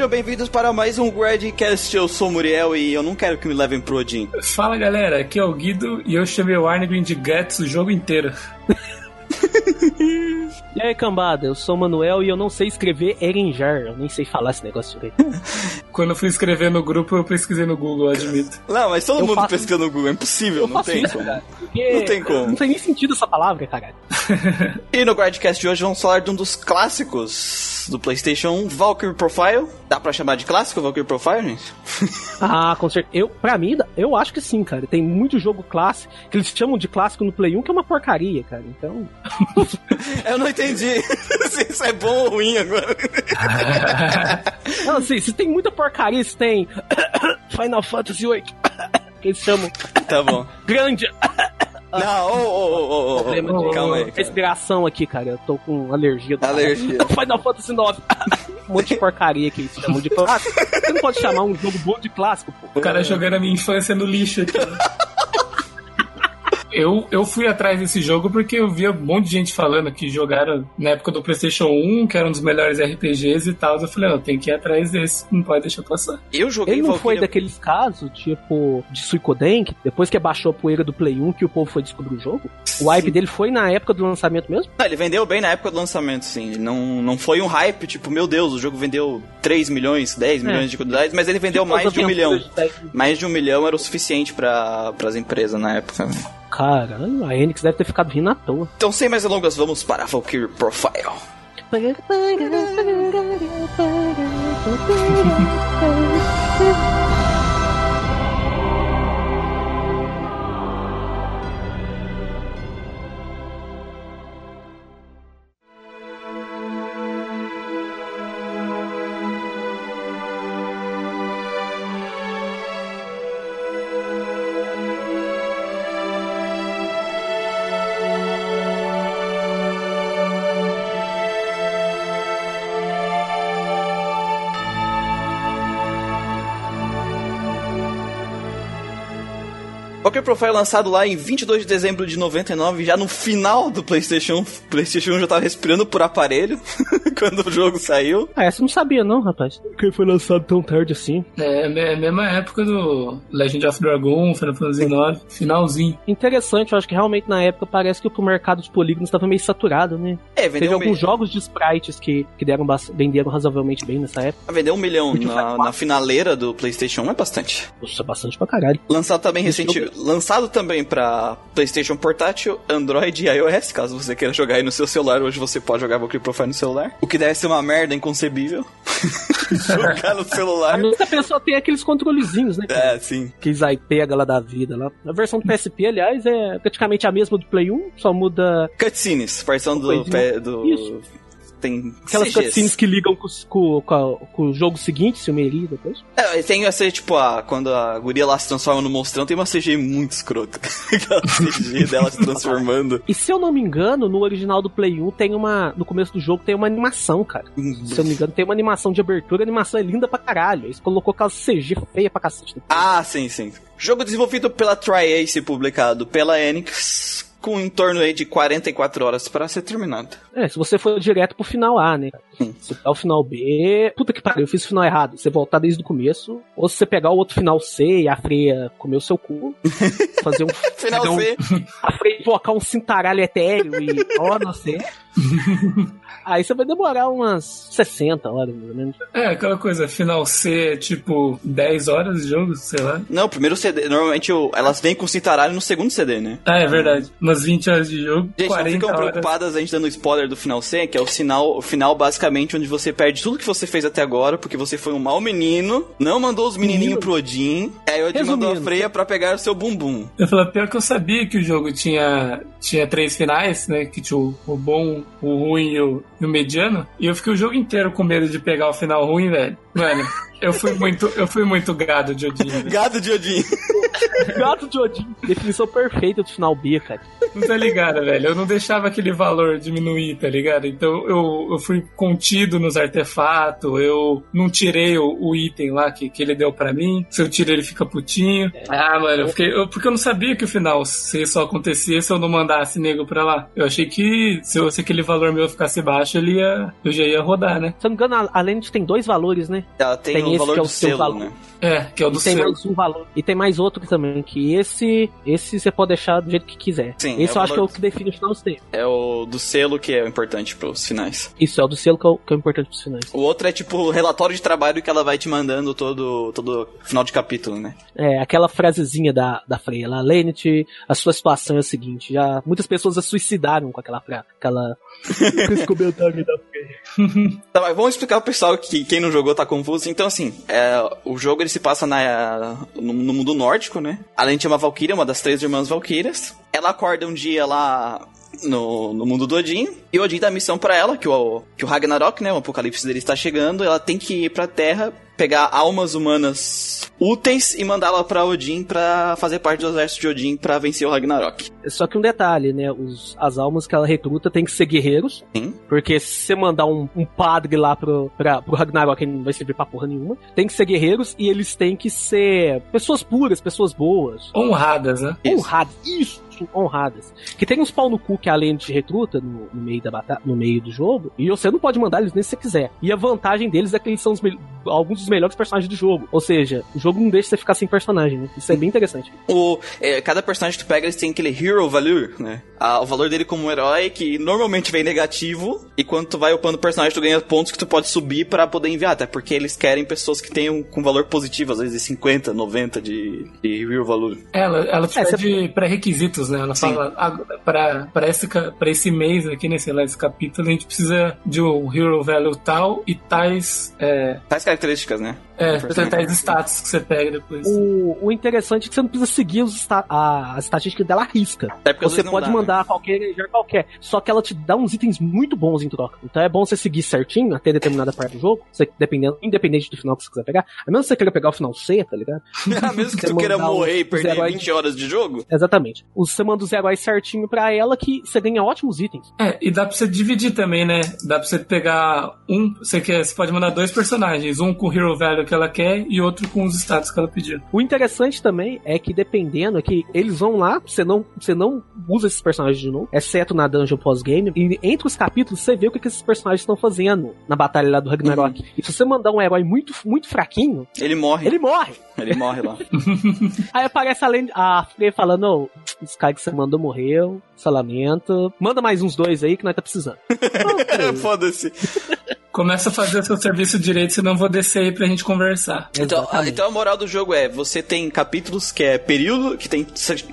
Sejam bem-vindos para mais um Gradcast. Eu sou o Muriel e eu não quero que me levem pro Odin. Fala galera, aqui é o Guido e eu chamei o Arnegrin de Guts o jogo inteiro. E aí, cambada, eu sou o Manuel e eu não sei escrever Erenjar. Eu nem sei falar esse negócio direito. Quando eu fui escrever no grupo, eu pesquisei no Google, eu admito. Não, mas todo Eu mundo faço- pesquisa no Google, é impossível, Eu não tem isso, como. cara. Porque Não tem como. Não tem nem sentido essa palavra, caralho. E no Gradcast de hoje vamos falar de um dos clássicos do PlayStation 1, Valkyrie Profile. Dá pra chamar de clássico Valkyrie Profile, gente? Ah, com certeza. Eu, pra mim, eu acho que sim, cara. Tem muito jogo clássico que eles chamam de clássico no Play 1 que é uma porcaria, cara. Então. Eu não entendi se isso é bom ou ruim agora. Não, assim, se tem muita porcaria, se tem Final Fantasy VIII, que eles chamam tá bom. grande Não, ô, ô, ô, ô, calma aí. cara. respiração aqui, cara. Eu tô com alergia. do Alergia. Final Fantasy IX. um monte de porcaria que eles chamam de clássico. Você não pode chamar um jogo bom de clássico, pô. O cara jogando a minha infância no lixo aqui. Eu, eu fui atrás desse jogo porque eu via um monte de gente falando que jogaram na época do PlayStation 1, que era um dos melhores RPGs e tal. Eu falei, não, tem que ir atrás desse, não pode deixar passar. Eu joguei Ele não foi Valkyria... daqueles casos, tipo, de Suicoden, que depois que abaixou a poeira do Play 1, que o povo foi descobrir o jogo? O hype dele foi na época do lançamento mesmo? Não, ele vendeu bem na época do lançamento, sim. Não, não foi um hype, tipo, meu Deus, o jogo vendeu 3 milhões, 10 milhões de unidades, mas ele vendeu Tipo, mais de um milhão. de Mais de um milhão era o suficiente para as empresas na época. Caralho, a Enix deve ter ficado rindo à toa. Então, sem mais delongas, vamos para Valkyrie Profile. Valkyrie Profile lançado lá em 22 de dezembro de 99, já no final do PlayStation 1. PlayStation 1 já tava respirando por aparelho quando o jogo saiu. Ah, essa eu não sabia não, rapaz. Que foi lançado tão tarde assim. É, é a mesma época do Legend of Dragon, Final Fantasy IX, finalzinho. Interessante, eu acho que realmente na época parece que o mercado dos polígonos estava meio saturado, né? É, Teve vendeu um, alguns jogos de sprites que, que deram venderam razoavelmente bem nessa época. vendeu um milhão na, na finaleira do PlayStation 1, é bastante. Nossa, bastante pra caralho. Lançado também recente, lançado também para PlayStation Portátil, Android e iOS, caso você queira jogar aí no seu celular. Hoje você pode jogar Valkyrie Profile no celular. O que deve ser uma merda inconcebível. jogar no celular. que a pessoa tem aqueles controlezinhos, né? cara? É, sim. Aqueles aí pega lá da vida lá. A versão do PSP, aliás, é praticamente a mesma do Play 1, só muda Cutscenes, versão do, pé- do Isso. Tem aquelas CGs. cutscenes que ligam com, com- com a- com o jogo seguinte, se o Meri depois. É, tem essa, tipo, a, quando a guria lá se transforma no monstrão, tem uma CG muito escrota. Aquela CG dela se transformando. E se eu não me engano, no original do Play 1 tem uma. No começo do jogo tem uma animação, cara. Se eu não me engano, tem uma animação de abertura, a animação é linda pra caralho. Eles colocou aquela CG feia pra cacete. Ah, sim, sim. Jogo desenvolvido pela Tri-Ace e publicado pela Enix, com em torno aí de 44 horas para ser terminado. É, se você for direto pro final A, né? Sim. Se pegar o final B, puta que pariu, eu fiz o final errado. Você voltar desde o começo, ou se você pegar o outro final C e a Freia comer o seu cu, fazer um. Final pegar um- C. A Freia invocar um cintaralho etéreo e. Ó, não sei. Aí você vai demorar umas 60 horas, mais ou menos. É, aquela coisa, final C, tipo, 10 horas de jogo, sei lá. Não, o primeiro CD, normalmente o- elas vêm com cintaralho no segundo CD, né? Ah, é verdade. Umas 20 horas de jogo, Gente, não 40 ficam horas. preocupadas a gente dando spoiler do final C, que é o sinal, o final basicamente onde você perde tudo que você fez até agora, porque você foi um mau menino, não mandou os menininhos Menino. pro Odin, aí o Odin mandou a freia pra pegar o seu bumbum. Eu falei, pior que eu sabia que o jogo tinha, tinha três finais, né? Que tinha o, o bom, o ruim e o, e o mediano. E eu fiquei o jogo inteiro com medo de pegar o final ruim, velho. Mano, eu fui muito, eu fui muito gado de Odin. Gado de Odin. Gato de Odin. Definição perfeita do final B, cara. Não tá ligado, velho? Eu não deixava aquele valor diminuir, tá ligado? Então eu, eu fui contido nos artefatos, eu não tirei o, o item lá que, que ele deu pra mim. Se eu tirei, ele fica putinho. Ah, mano, eu fiquei. Eu, porque eu não sabia que o final se só acontecia se eu não mandasse nego pra lá. Eu achei que se, eu, se aquele valor meu ficasse baixo, ele ia. Eu já ia rodar, né? Se eu não me engano, a Lente tem dois valores, né? Ela tem, Tem o esse valor que é do o seu selo, valor. né? É, que é o do E tem selo. mais um valor. E tem mais outro também, que esse esse você pode deixar do jeito que quiser. Sim, esse é o eu acho que é o que define o final do. É o do selo que é o importante pros finais. Isso, é o do selo que é o, que é o importante pros finais. O outro é tipo o relatório de trabalho que ela vai te mandando todo, todo final de capítulo, né? É, aquela frasezinha da, da Freya lá, Lenit, a sua situação é a seguinte, já muitas pessoas se suicidaram com aquela frase, aquela com esse comentário da Freya. Tá, mas vamos explicar pro pessoal que quem não jogou tá confuso. Então, assim, é, o jogo ele se passa na, no, no mundo nórdico, né? Além de uma Valkyria, uma das três irmãs Valkyrias. Ela acorda um dia lá no, no mundo do Odin. E o Odin dá a missão pra ela, que o, que o Ragnarok, né? O apocalipse dele está chegando. Ela tem que ir pra Terra, pegar almas humanas úteis e mandá-la pra Odin pra fazer parte do exército de Odin pra vencer o Ragnarok. Só que um detalhe, né, os, as almas que ela recruta tem que ser guerreiros, Sim. porque se você mandar um, um padre lá pro, pra, pro Ragnarok, ele não vai servir pra porra nenhuma, tem que ser guerreiros e eles têm que ser pessoas puras, pessoas boas, Honradas, né? Honradas, isso, honradas. Que tem uns pau no cu que a lente te recruta no, no meio da batalha, no meio do jogo, e você não pode mandar eles nem se você quiser. E a vantagem deles é que eles são alguns dos melhores personagens do jogo. Ou seja, o jogo não deixa você ficar sem personagem, né? Isso é bem interessante. O, é, cada personagem que tu pega, eles têm aquele hero value, né? Ah, o valor dele como herói, que normalmente vem negativo, e quando tu vai upando o personagem, tu ganha pontos que tu pode subir pra poder enviar, até porque eles querem pessoas que tenham com valor positivo, às vezes 50, 90 de, de hero value. Ela, ela te É, pede pré-requisitos, né? Ela Sim. fala, ah, pra, pra, esse, pra esse mês aqui, né, sei lá, esse capítulo, a gente precisa de um hero value tal e tais, é, Tais características, né? É, Personagem. tais status que você pega depois. O, o interessante é que você não precisa seguir os esta- a, as estatísticas dela à risca. Às Você pode dá, né? mandar qualquer energia qualquer. Só que ela te dá uns itens muito bons em troca. Então é bom você seguir certinho até determinada parte do jogo. Você, dependendo, independente do final que você quiser pegar. A menos que você queira pegar o final C, tá ligado? Ah, Mesmo que Você tu queira morrer e perder heróis- 20 horas de jogo, Exatamente. Você manda os heróis certinho pra ela que você ganha ótimos itens. É, e dá pra você dividir também, né? Dá pra você pegar um, você quer, você pode mandar dois personagens, um com o hero value que ela quer e outro com os status que ela pediu. O interessante também é que dependendo, é que eles vão lá, você não, você não usa esses personagens de novo, exceto na dungeon pós-game, e entre os capítulos você vê o que, que esses personagens estão fazendo na batalha lá do Ragnarok. E se você mandar um herói muito, muito fraquinho, ele morre. ele morre. Ele morre lá. Aí aparece além a Frey falando, ô, esse cara que você mandou morreu, só lamento. Manda mais uns dois aí que nós tá precisando. Foda-se. Começa a fazer seu serviço direito, senão eu vou descer aí pra gente conversar. Então, a, Exatamente. então a moral do jogo é, você tem capítulos que é período, que tem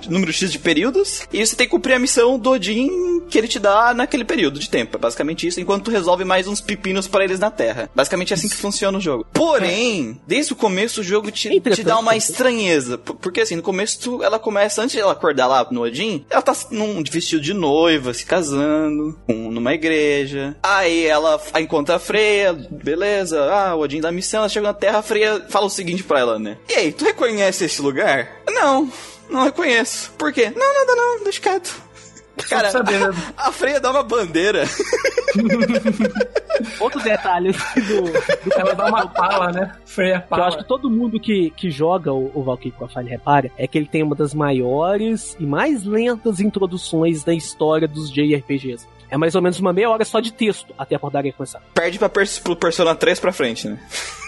número X de períodos, e você tem que cumprir a missão do Odin que ele te dá naquele período de tempo. É basicamente isso, enquanto tu resolve mais uns pepinos pra eles na Terra. Basicamente é assim que funciona o jogo. Porém, desde o começo o jogo te, te dá uma estranheza. Por- Porque assim, no começo tu, ela começa, antes de ela acordar lá no Odin, ela tá num vestido de noiva, se casando, com- numa igreja. Aí ela encontra a Freya, beleza, ah, o Odin dá missão, ela chega na Terra, a Freya fala o seguinte pra ela, né? E aí, tu reconhece esse lugar? Não, não reconheço. Por quê? Não, nada não, deixa quieto. Cara, Só pra saber, né? a Freya dá uma bandeira. Outro detalhe do, do Ela dá uma pala, né? Freia que eu acho pala. que todo mundo que, que joga o, o Valkyrie com a falha repara é que ele tem uma das maiores e mais lentas introduções da história dos JRPGs. É mais ou menos uma meia hora só de texto até a portaria começar. Perde pra pers pro Persona 3 pra frente, né?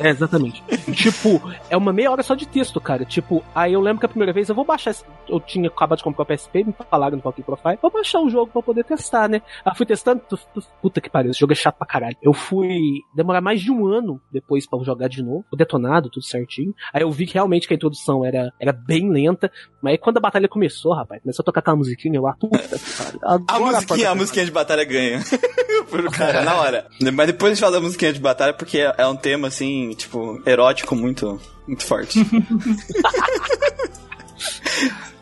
É, exatamente. tipo, é uma meia hora só de texto, cara. Tipo, aí eu lembro que a primeira vez eu vou baixar. esse- Eu tinha acabado de comprar o PSP, me falaram no Valkyrie Profile. Vou baixar o jogo pra poder testar, né? Aí fui testando. tu- tu- Puta que pariu, esse jogo é chato pra caralho. Eu fui demorar mais de um ano depois pra jogar de novo. O detonado, tudo certinho. Aí eu vi que realmente que a introdução era, era bem lenta. Mas aí quando a batalha começou, rapaz, começou a tocar aquela musiquinha, eu, ah, puta que pariu. A Agora musiquinha, a musiquinha de batalha ganha. Pro cara, na hora. Mas depois a gente fala da musiquinha de batalha porque é é um tema, assim, tipo, erótico muito, muito forte.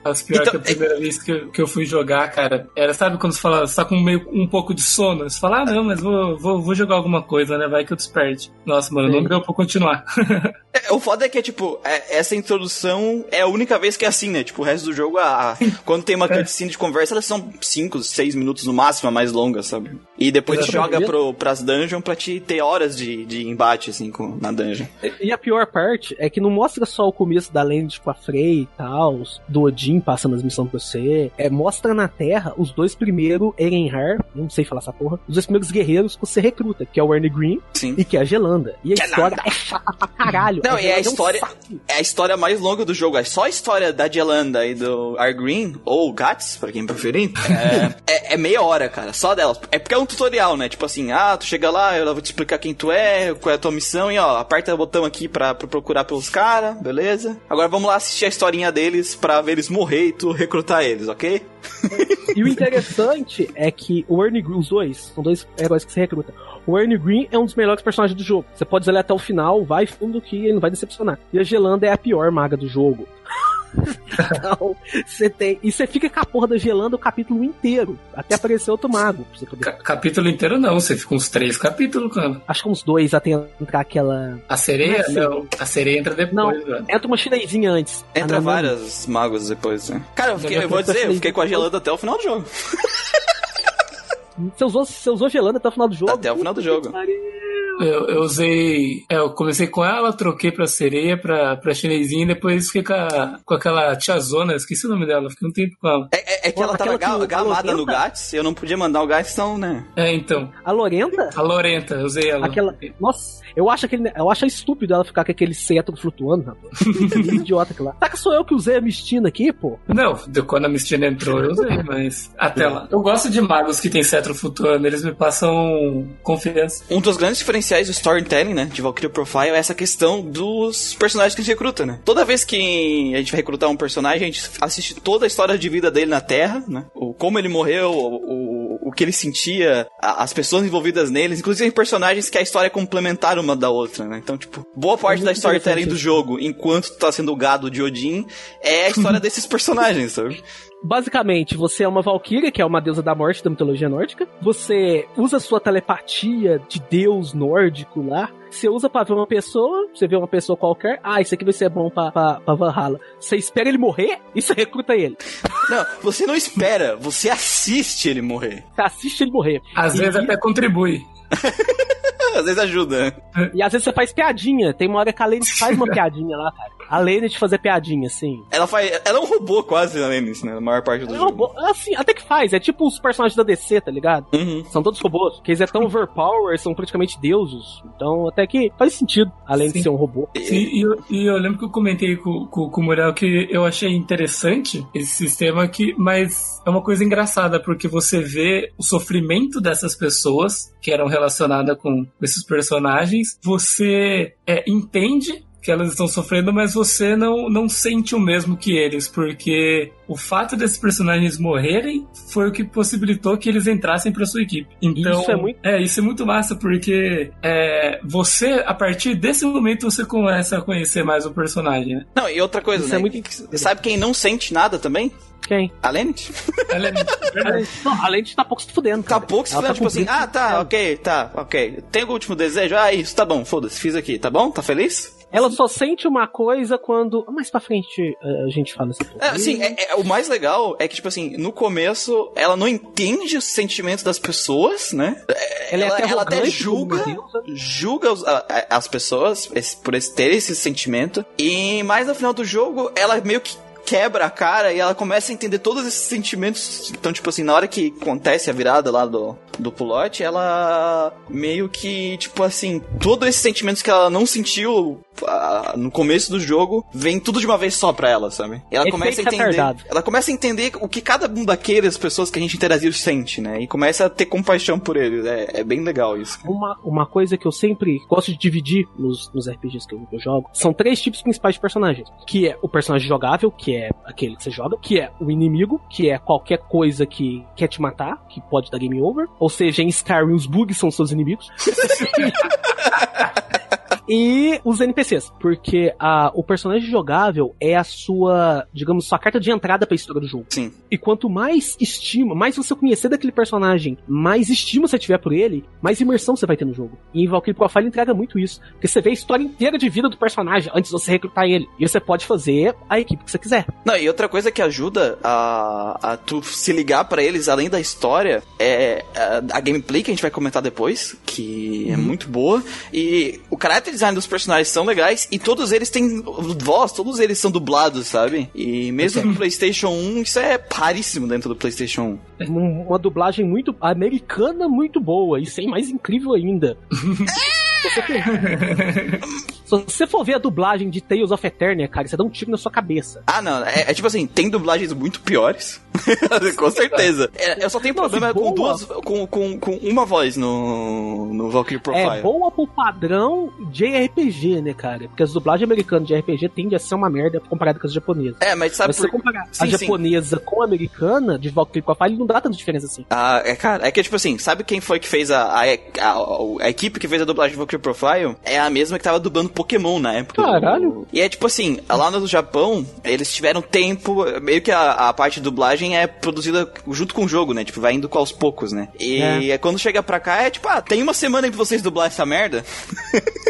As pior Então, que a primeira vez que eu, que eu fui jogar, cara, era, sabe quando você fala, você tá com meio, um pouco de sono? Você fala, ah, não, mas vou, vou, vou jogar alguma coisa, né? Vai que eu desperte. Nossa, mano, não Sim. deu pra continuar. É, o foda é que, tipo, é, essa introdução é a única vez que é assim, né? Tipo, o resto do jogo, a, a- quando tem uma cutscene de conversa, elas são 5, 6 minutos no máximo, a mais longa, sabe? E depois Exatamente. joga pro, pras dungeons pra te ter horas de, de embate, assim, com, na dungeon. E a pior parte é que não mostra só o começo da lenda, tipo, a Frey e tal, do Odin passando as missões pra você. É, mostra na Terra os dois primeiros Erenhar, não sei falar essa porra, os dois primeiros guerreiros que você recruta, que é o Ernie Green Sim. e que é a Gelanda. E a Gelanda. história é chata pra caralho. Não, e a Gelanda é um história-. É a história mais longa do jogo. É só a história da Jelanda e do Argreen, ou Gats, pra quem preferir. É, é, é meia hora, cara, só delas. É porque é um tutorial, né? Tipo assim, ah, tu chega lá, eu vou te explicar quem tu é, qual é a tua missão, e ó, aperta o botão aqui pra, pra procurar pelos caras, beleza? Agora vamos lá assistir a historinha deles pra ver eles morrer e tu recrutar eles, ok? E o interessante é que o Ernie Green, os dois, são dois heróis que você recruta. O Ernie Green é um dos melhores personagens do jogo. Você pode usar ele até o final, vai fundo que ele não vai decepcionar. E a Gelanda é a pior maga do jogo. então, você tem. E você fica com a porra da Gelanda o capítulo inteiro. Até aparecer outro mago. Pra você poder... Ca- capítulo inteiro não, você fica uns três capítulos, cara. Acho que uns dois até entrar aquela. A sereia? Não é. Não, a sereia entra depois, Não. velho. Entra uma chinesinha antes. Entra A Nanami. várias magos depois, né? Cara, eu, fiquei- eu vou dizer, eu fiquei com a Gelanda até o final do jogo. Você usou, você usou Gelanda até o final do jogo? Até o final do jogo. Eu, eu usei. É, eu comecei com ela, troquei pra sereia, pra, pra chinesinha, e depois fiquei com, a- com aquela tiazona, esqueci o nome dela, fiquei um tempo com ela. É, é- é que Pô, ela tava ga- gamada no? Gats, eu não podia mandar o Gats, então, né? É, então. A Lorenta? A Lorenta, eu usei ela. Aquela. Nossa, eu acho aquele. Eu acho estúpido ela ficar com aquele cetro flutuando, rapaz. Que idiota que lá. Tá que sou eu que usei a Mistina aqui, pô. Não, quando a Mistina entrou eu usei, mas até lá. Eu gosto de magos que tem cetro flutuando, eles me passam confiança. Um dos grandes diferenciais do storytelling, né, de Valkyria Profile é essa questão dos personagens que a gente recruta, né? Toda vez que a gente vai recrutar um personagem, a gente assiste toda a história de vida dele na Terra, né? O como ele morreu, o, o, o que ele sentia, a- as pessoas envolvidas neles, inclusive personagens que a história é complementar uma da outra, né? Então, tipo, boa parte muito da storytelling do jogo, enquanto tu tá sendo o gado de Odin, é a história desses personagens, sabe? Basicamente, você é uma Valkyria, que é uma deusa da morte da mitologia nórdica. Você usa sua telepatia de deus nórdico lá. Você usa pra ver uma pessoa, você vê uma pessoa qualquer. Ah, isso aqui vai ser bom pra, pra, pra Valhalla. Você espera ele morrer e você recruta ele. Não, você não espera, você assiste ele morrer. Você assiste ele morrer. Às E- vezes até contribui. Às vezes ajuda, né? E às vezes você faz piadinha. Tem uma hora que a Lady faz uma piadinha lá, cara. A Lady de fazer piadinha, assim. Ela faz. Ela é um robô quase, né, nisso, né? A maior parte do É jogo. robô, assim, até que faz. É tipo os personagens da DC, tá ligado? Uhum. São todos robôs. Que eles é tão overpower, são praticamente deuses. Então, até que faz sentido, além de Sim. ser um robô. Sim, e, eu- e eu lembro que eu comentei com, com, com o Muriel que eu achei interessante esse sistema aqui, mas é uma coisa engraçada, porque você vê o sofrimento dessas pessoas que eram relacionadas com esses personagens, você é, entende que elas estão sofrendo, mas você não, não sente o mesmo que eles, porque o fato desses personagens morrerem foi o que possibilitou que eles entrassem para sua equipe. Então, Isso é muito- é, isso é muito massa, porque é, você, a partir desse momento, você começa a conhecer mais o personagem, né? Não, e outra coisa, Isso né? é muito Sabe quem não sente nada também? Quem? A Lenit? É verdade. Não, a Lady tá pouco se fudendo. Tá cara. pouco se Ela falando, tipo assim, ah, tá, ok, tá, ok. Tem algum último desejo? Ah, isso, tá bom, foda-se, fiz aqui, tá bom? Tá feliz? Ela só sente uma coisa quando. Mais pra frente eh, a gente fala essa porra. É, assim, é, é- o mais legal é que, tipo assim, no começo, ela não entende os sentimentos das pessoas, né? ela, é até ela até julga, julga os- a- a- as pessoas esse- por esse, ter esse sentimento. E mais no final do jogo, ela meio que quebra a cara e ela começa a entender todos esses sentimentos. Então, tipo assim, na hora que acontece a virada lá do, do pulote, ela meio que, tipo assim, todos esses sentimentos que ela não sentiu ah, no começo do jogo, vem tudo de uma vez só pra ela, sabe? E ela Efeito começa a entender. retardado. Ela começa a entender o que cada um daqueles pessoas que a gente interagiu sente, né? E começa a ter compaixão por eles. É, é bem legal isso. Uma, uma coisa que eu sempre gosto de dividir nos, nos RPGs que eu, que eu jogo são três tipos principais de personagens. Que é o personagem jogável, que é aquele que você joga, que é o inimigo, que é qualquer coisa que quer te matar, que pode dar game over. Ou seja, em Skyrim os bugs são seus inimigos. E os NPCs, porque a, o personagem jogável é a sua, digamos, sua carta de entrada pra história do jogo. Sim. E quanto mais estima, mais você conhecer daquele personagem, mais estima você tiver por ele, mais imersão você vai ter no jogo. E em Valkyrie Profile entrega muito isso. Porque você vê a história inteira de vida do personagem antes de você recrutar ele. E você pode fazer a equipe que você quiser. Não, e outra coisa que ajuda a, a tu se ligar pra eles, além da história, é a, a gameplay que a gente vai comentar depois, que é muito boa. E o character design dos personagens são legais e todos eles têm voz, todos eles são dublados, sabe? E mesmo no PlayStation 1, isso é raríssimo dentro do PlayStation 1. Um- Uma dublagem muito americana, muito boa. E sem mais incrível ainda. Se você for- Se você for ver a dublagem de Tales of Eternia, cara, você dá um tiro na sua cabeça. Ah, não, é, é tipo assim, tem dublagens muito piores. com certeza. É, eu só tenho Não, problema assim, com duas. Com, com, com uma voz no, no Valkyrie Profile. É boa pro padrão de RPG, né, cara? Porque as dublagens americanas de RPG tendem a ser uma merda comparado com as japonesas. É, mas sabe Mas se você por comparar Sim, a sim. japonesa com a americana de Valkyrie Profile, não dá tanta diferença assim. Ah, é, cara, é que tipo assim, sabe quem foi que fez a, a, a, a equipe que fez a dublagem de Profile? É a mesma que tava dublando Pokémon na época. Caralho. E é tipo assim, lá no Japão, eles tiveram tempo, meio que a, a parte de dublagem é produzida junto com o jogo, né? Tipo, vai indo aos poucos, né? E é. quando chega pra cá, é tipo, ah, tem uma semana aí pra vocês dublar essa merda.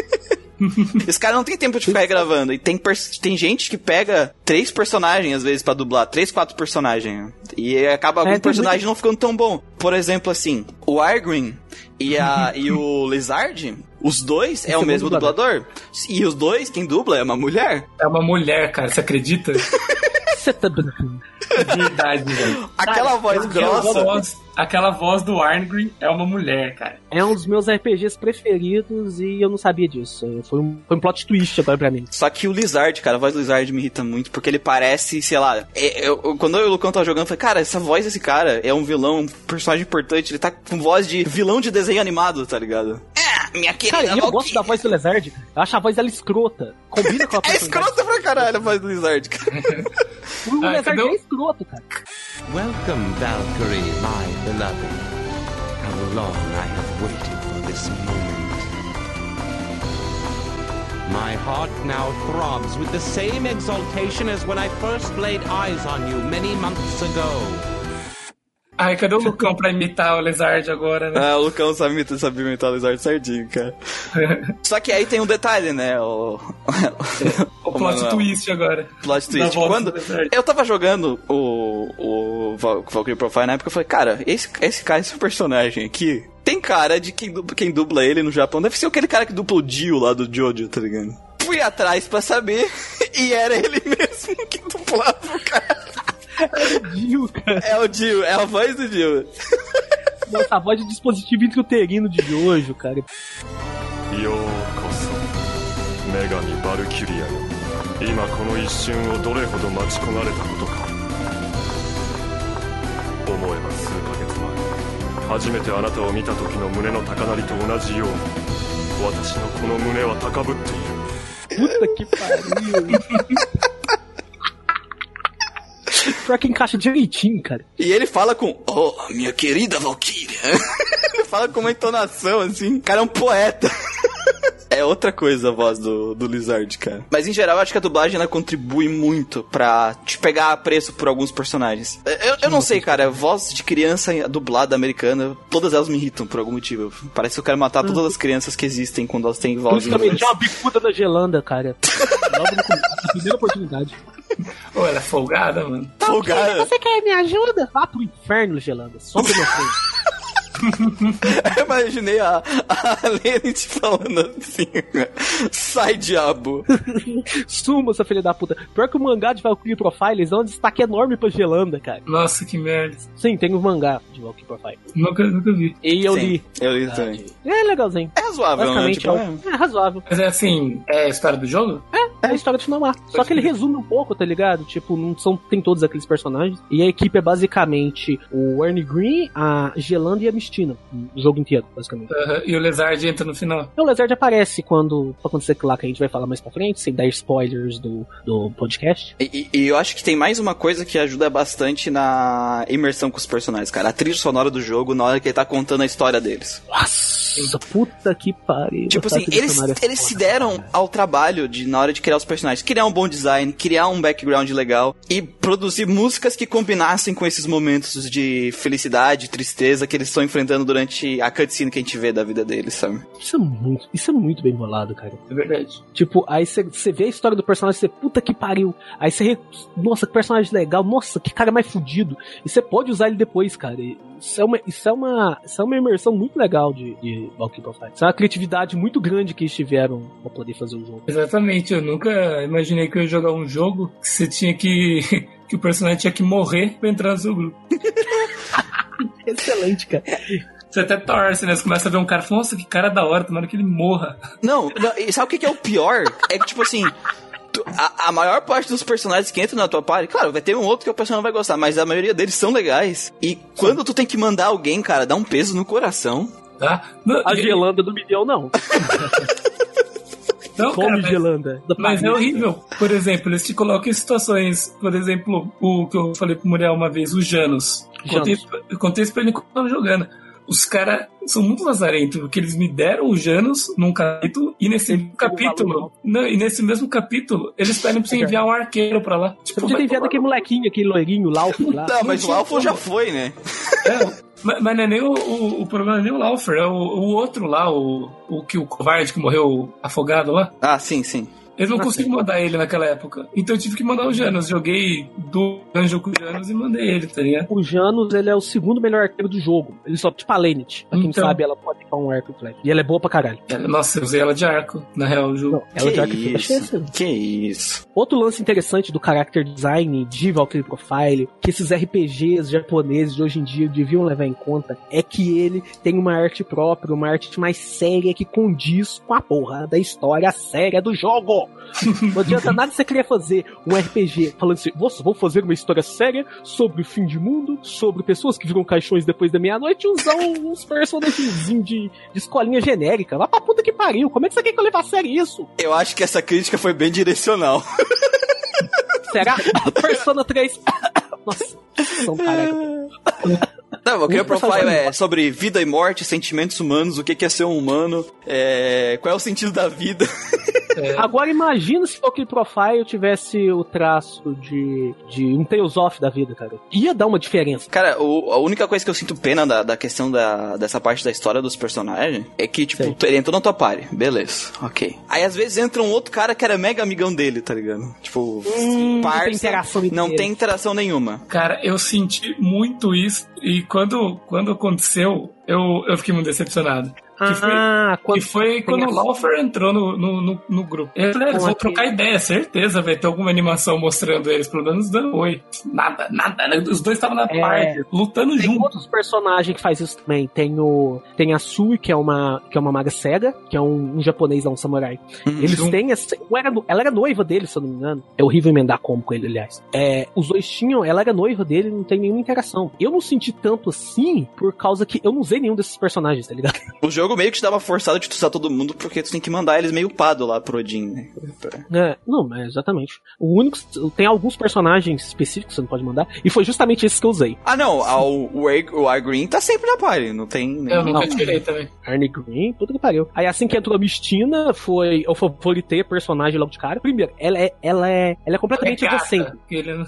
Esse cara não tem tempo de ficar gravando. E tem, tem gente que pega três personagens, às vezes, pra dublar. Três, quatro personagens. E acaba algum É, personagem muito- não ficando tão bom. Por exemplo, assim, o Argrin e, a, e o Lizard, os dois é o segundo mesmo dublador. dublador. E os dois, quem dubla é uma mulher. É uma mulher, cara, você acredita? Você tá brincando. É verdade, velho. Aquela voz grossa. voz, aquela voz do Arngrim é uma mulher, cara. É um dos meus RPGs preferidos e eu não sabia disso. Foi um, foi um plot twist agora pra mim. Só que o Lizard, cara, a voz do Lizard me irrita muito, porque ele parece, sei lá. é- eu- eu- quando eu e o Lucão tava jogando, eu falei, cara, essa voz desse cara é um vilão, um personagem importante, ele tá com voz de vilão de desenho animado, tá ligado? É, minha querida Cara, e eu gosto da voz do Lizard. Eu acho a voz dela escrota. Combina com a É personalidade. escrota pra caralho a voz do Lizard, cara. O Ah, Lizard é escroto, cara. Welcome, Valkyrie, my beloved. How long I have waited for this moment. My heart now throbs with the same exultation as when I first laid eyes on you many months ago. Ai, cadê o Lucão pra imitar o Lizard agora, né? Ah, o Lucão sabe, imitar- sabe imitar o Lizard certinho, cara. Só que aí tem um detalhe, né? O, o plot twist agora. plot twist. Quando eu tava jogando o, o Val- Valkyrie Profile na época, eu falei, cara, esse, esse cara, esse personagem aqui, tem cara de quem dubla, quem dubla ele no Japão. Deve ser aquele cara que dupla o Dio lá do Jojo, tá ligado? Fui atrás pra saber e era ele mesmo que dublava o cara. Dio, cara. É o Dio, é a voz do Dio. Nossa, a voz de dispositivo intrauterino de Jojo, cara. ようこそ女神バルキュリアよ今この一瞬をどれほど待ち焦がれたことか思えば数ヶ月前初めてあなたを見た時の胸の高鳴りと同じように私のこの胸は高ぶっている Puta que pariu. Pior que encaixa direitinho, cara. E ele fala com, oh, minha querida Valkyria. ele fala com uma entonação assim. O cara é um poeta. É outra coisa a voz do, do Lizard, cara. Mas em geral, acho que a dublagem ela contribui muito pra te pegar a preço por alguns personagens. Eu, eu não sei, cara. Voz de criança dublada americana, todas elas me irritam por algum motivo. Parece que eu quero matar todas as crianças que existem quando elas têm voz tinha uma bicuda na Gelanda, cara. Logo no começo, na primeira oportunidade. Pô, ela é folgada, mano. Folgada. Você quer me ajuda? Vá pro inferno, Gelanda. Minha frente. Eu imaginei a, a Lenit falando assim: sai, diabo. Suma, sua filha da puta. Pior que o mangá de Valkyrie Profile, eles dão um destaque enorme pra Gelanda, cara. Nossa, que merda. Sim, tem um mangá de Valkyrie Profile. Nunca, nunca vi. E eu Sim, li. Eu li também. É legalzinho. É razoável, né? Basicamente, Tipo, é, é. é razoável. Mas é assim, é a história do jogo? É a história de Finamar. Só que ele resume um pouco, tá ligado? Tipo, não são, tem todos aqueles personagens. E a equipe é basicamente o Ernie Green, a Gelanda e a Miss O jogo inteiro, basicamente. Aham, E o Lezard entra no final. O Lezard aparece quando acontecer aquilo lá que a gente vai falar mais pra frente, sem dar spoilers do, do podcast. E, e- eu acho que tem mais uma coisa que ajuda bastante na imersão com os personagens, cara. A trilha sonora do jogo, na hora que ele tá contando a história deles. Nossa, puta que pariu. Tipo essa assim, eles, eles se deram ao trabalho de, na hora de criar os personagens, criar um bom design, criar um background legal e produzir músicas que combinassem com esses momentos de felicidade, tristeza que eles estão enfrentando durante a cutscene que a gente vê da vida deles, sabe? Isso é muito, isso é muito bem bolado, cara. É verdade. Tipo, aí você vê a história do personagem, você, puta que pariu. Aí você, re- nossa, que personagem legal, nossa, que cara mais fudido. E você pode usar ele depois, cara. E Isso é uma, isso é uma, isso é uma imersão muito legal de, de Valkyrie Profile. Isso é uma criatividade muito grande que eles tiveram pra poder fazer o jogo. Exatamente, eu nunca imaginei que eu ia jogar um jogo que você tinha que. que o personagem tinha que morrer pra entrar no seu grupo. Excelente, cara. Você até torce, né? Você começa a ver um cara e fala, nossa, que cara da hora, tomara que ele morra. Não, não, e sabe o que que é o pior? É que, tipo assim, tu- a, a maior parte dos personagens que entram na tua party, claro, vai ter um outro que o personagem não vai gostar, mas a maioria deles são legais. E quando tu tem que mandar alguém, cara, dá um peso no coração. Tá? Não, A e- Gelanda do Miguel, não. não, cara, Come mas- Gelanda. Da Mas é horrível. Por exemplo, eles te colocam em situações, por exemplo, o que eu falei pro Muriel uma vez, o Janus. Eu Contei, eu contei isso pra ele quando eu tava jogando. Os caras são muito lazarentos, porque eles me deram o Janus num capítulo, e nesse Ele capítulo. Não, e nesse mesmo capítulo, eles pedem pra você enviar um arqueiro pra lá. Você Tipo, podia ter enviado aquele molequinho, aquele loirinho, Lauf lá. Tá, mas o como. já foi, né? É, mas, mas não é nem o, o, o problema, é nem o Laufer, é o, o outro lá, o, o que o covarde que morreu afogado lá. Ah, sim, sim. Eu não Ah, consigo mandar ele naquela época. Então eu tive que mandar o Janus. Joguei do Dungeon com o Janus e mandei ele, tá ligado? O Janus, ele é o segundo melhor arqueiro do jogo. Ele só, tipo a Lenit. Pra quem Então. sabe, ela pode ficar um arco e flecha. E ela é boa pra caralho. Nossa, eu usei ela de arco, na real, o jogo. Não, ela que de arco e é isso? Que isso? Outro lance interessante do character design de Valkyrie Profile, que esses RPGs japoneses de hoje em dia deviam levar em conta, é que ele tem uma arte própria, uma arte mais séria que condiz com a porra da história séria do jogo. Não adianta nada você querer fazer um RPG falando assim, "Nossa, vou fazer uma história séria sobre o fim de mundo, sobre pessoas que viram caixões depois da meia-noite e usar uns personagens de, de escolinha genérica. Lá pra puta que pariu, como é que você quer que eu leve a sério isso? Eu acho que essa crítica foi bem direcional. Será? Persona 3. Nossa, são caraca. Não, o personagem- Profile é sobre vida e morte, sentimentos humanos, o que é ser um humano, é... qual é o sentido da vida. Agora imagina se Valkyrie Profile tivesse o traço de, de um Tales of da vida, cara. Ia dar uma diferença. Cara, o- a única coisa que eu sinto pena da, da questão da, dessa parte da história dos personagens é que, tipo, ele entrou na tua party, beleza, ok. Aí às vezes entra um outro cara que era mega amigão dele, tá ligado? Tipo, Hum, não parça, tem interação Não tem interação nenhuma. Cara, eu senti muito isso e quando, quando aconteceu, eu, eu fiquei muito decepcionado. Que foi, Ah, que quando foi tem quando o. Laufer entrou no, no, no, no grupo. Eu falei, eles vão trocar ideia, certeza, vai ter alguma animação mostrando eles, pelo menos dando oi. Nada, nada. né? Os dois estavam na É. parte, lutando Tem junto. outros personagens que faz isso também. Tem o tem a Sui, que é uma que é uma maga cega, que é um, um japonês, não, um samurai. Eles Uhum. têm essa, ela era noiva dele, se eu não me engano. É horrível emendar combo com ele, aliás. É, os dois tinham, ela era noiva dele, não tem nenhuma interação. Eu não senti tanto assim por causa que eu não usei nenhum desses personagens, tá ligado? O jogo meio que te dava forçado de tu usar todo mundo, porque tu tem que mandar eles meio upado lá pro Odin, né? É, não, mas exatamente. O único tem alguns personagens específicos que você não pode mandar e foi justamente esses que eu usei. Ah, não, a- o, o Ar Green tá sempre na party, não tem... nem- Eu nunca Não. tirei também. Arne Green, puta que pariu. Aí assim que entrou a Mistina, foi. Eu favoritei a personagem logo de cara. Primeiro, ela é, ela é, ela é completamente É gata, egocêntrica. ele não-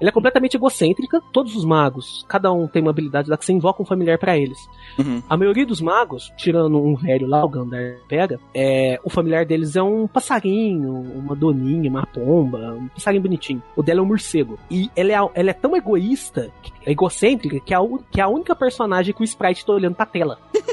Ela é completamente egocêntrica. Todos os magos, cada um tem uma habilidade lá que você invoca um familiar pra eles. Uhum. A maioria dos magos, tirando um velho lá, o Gandar pega, é, o familiar deles é um passarinho, uma doninha, uma pomba, um passarinho bonitinho. O dela é um morcego. E ela é, ela é tão egoísta, egocêntrica, que é, a, que é a única personagem que o Sprite tá olhando pra tela.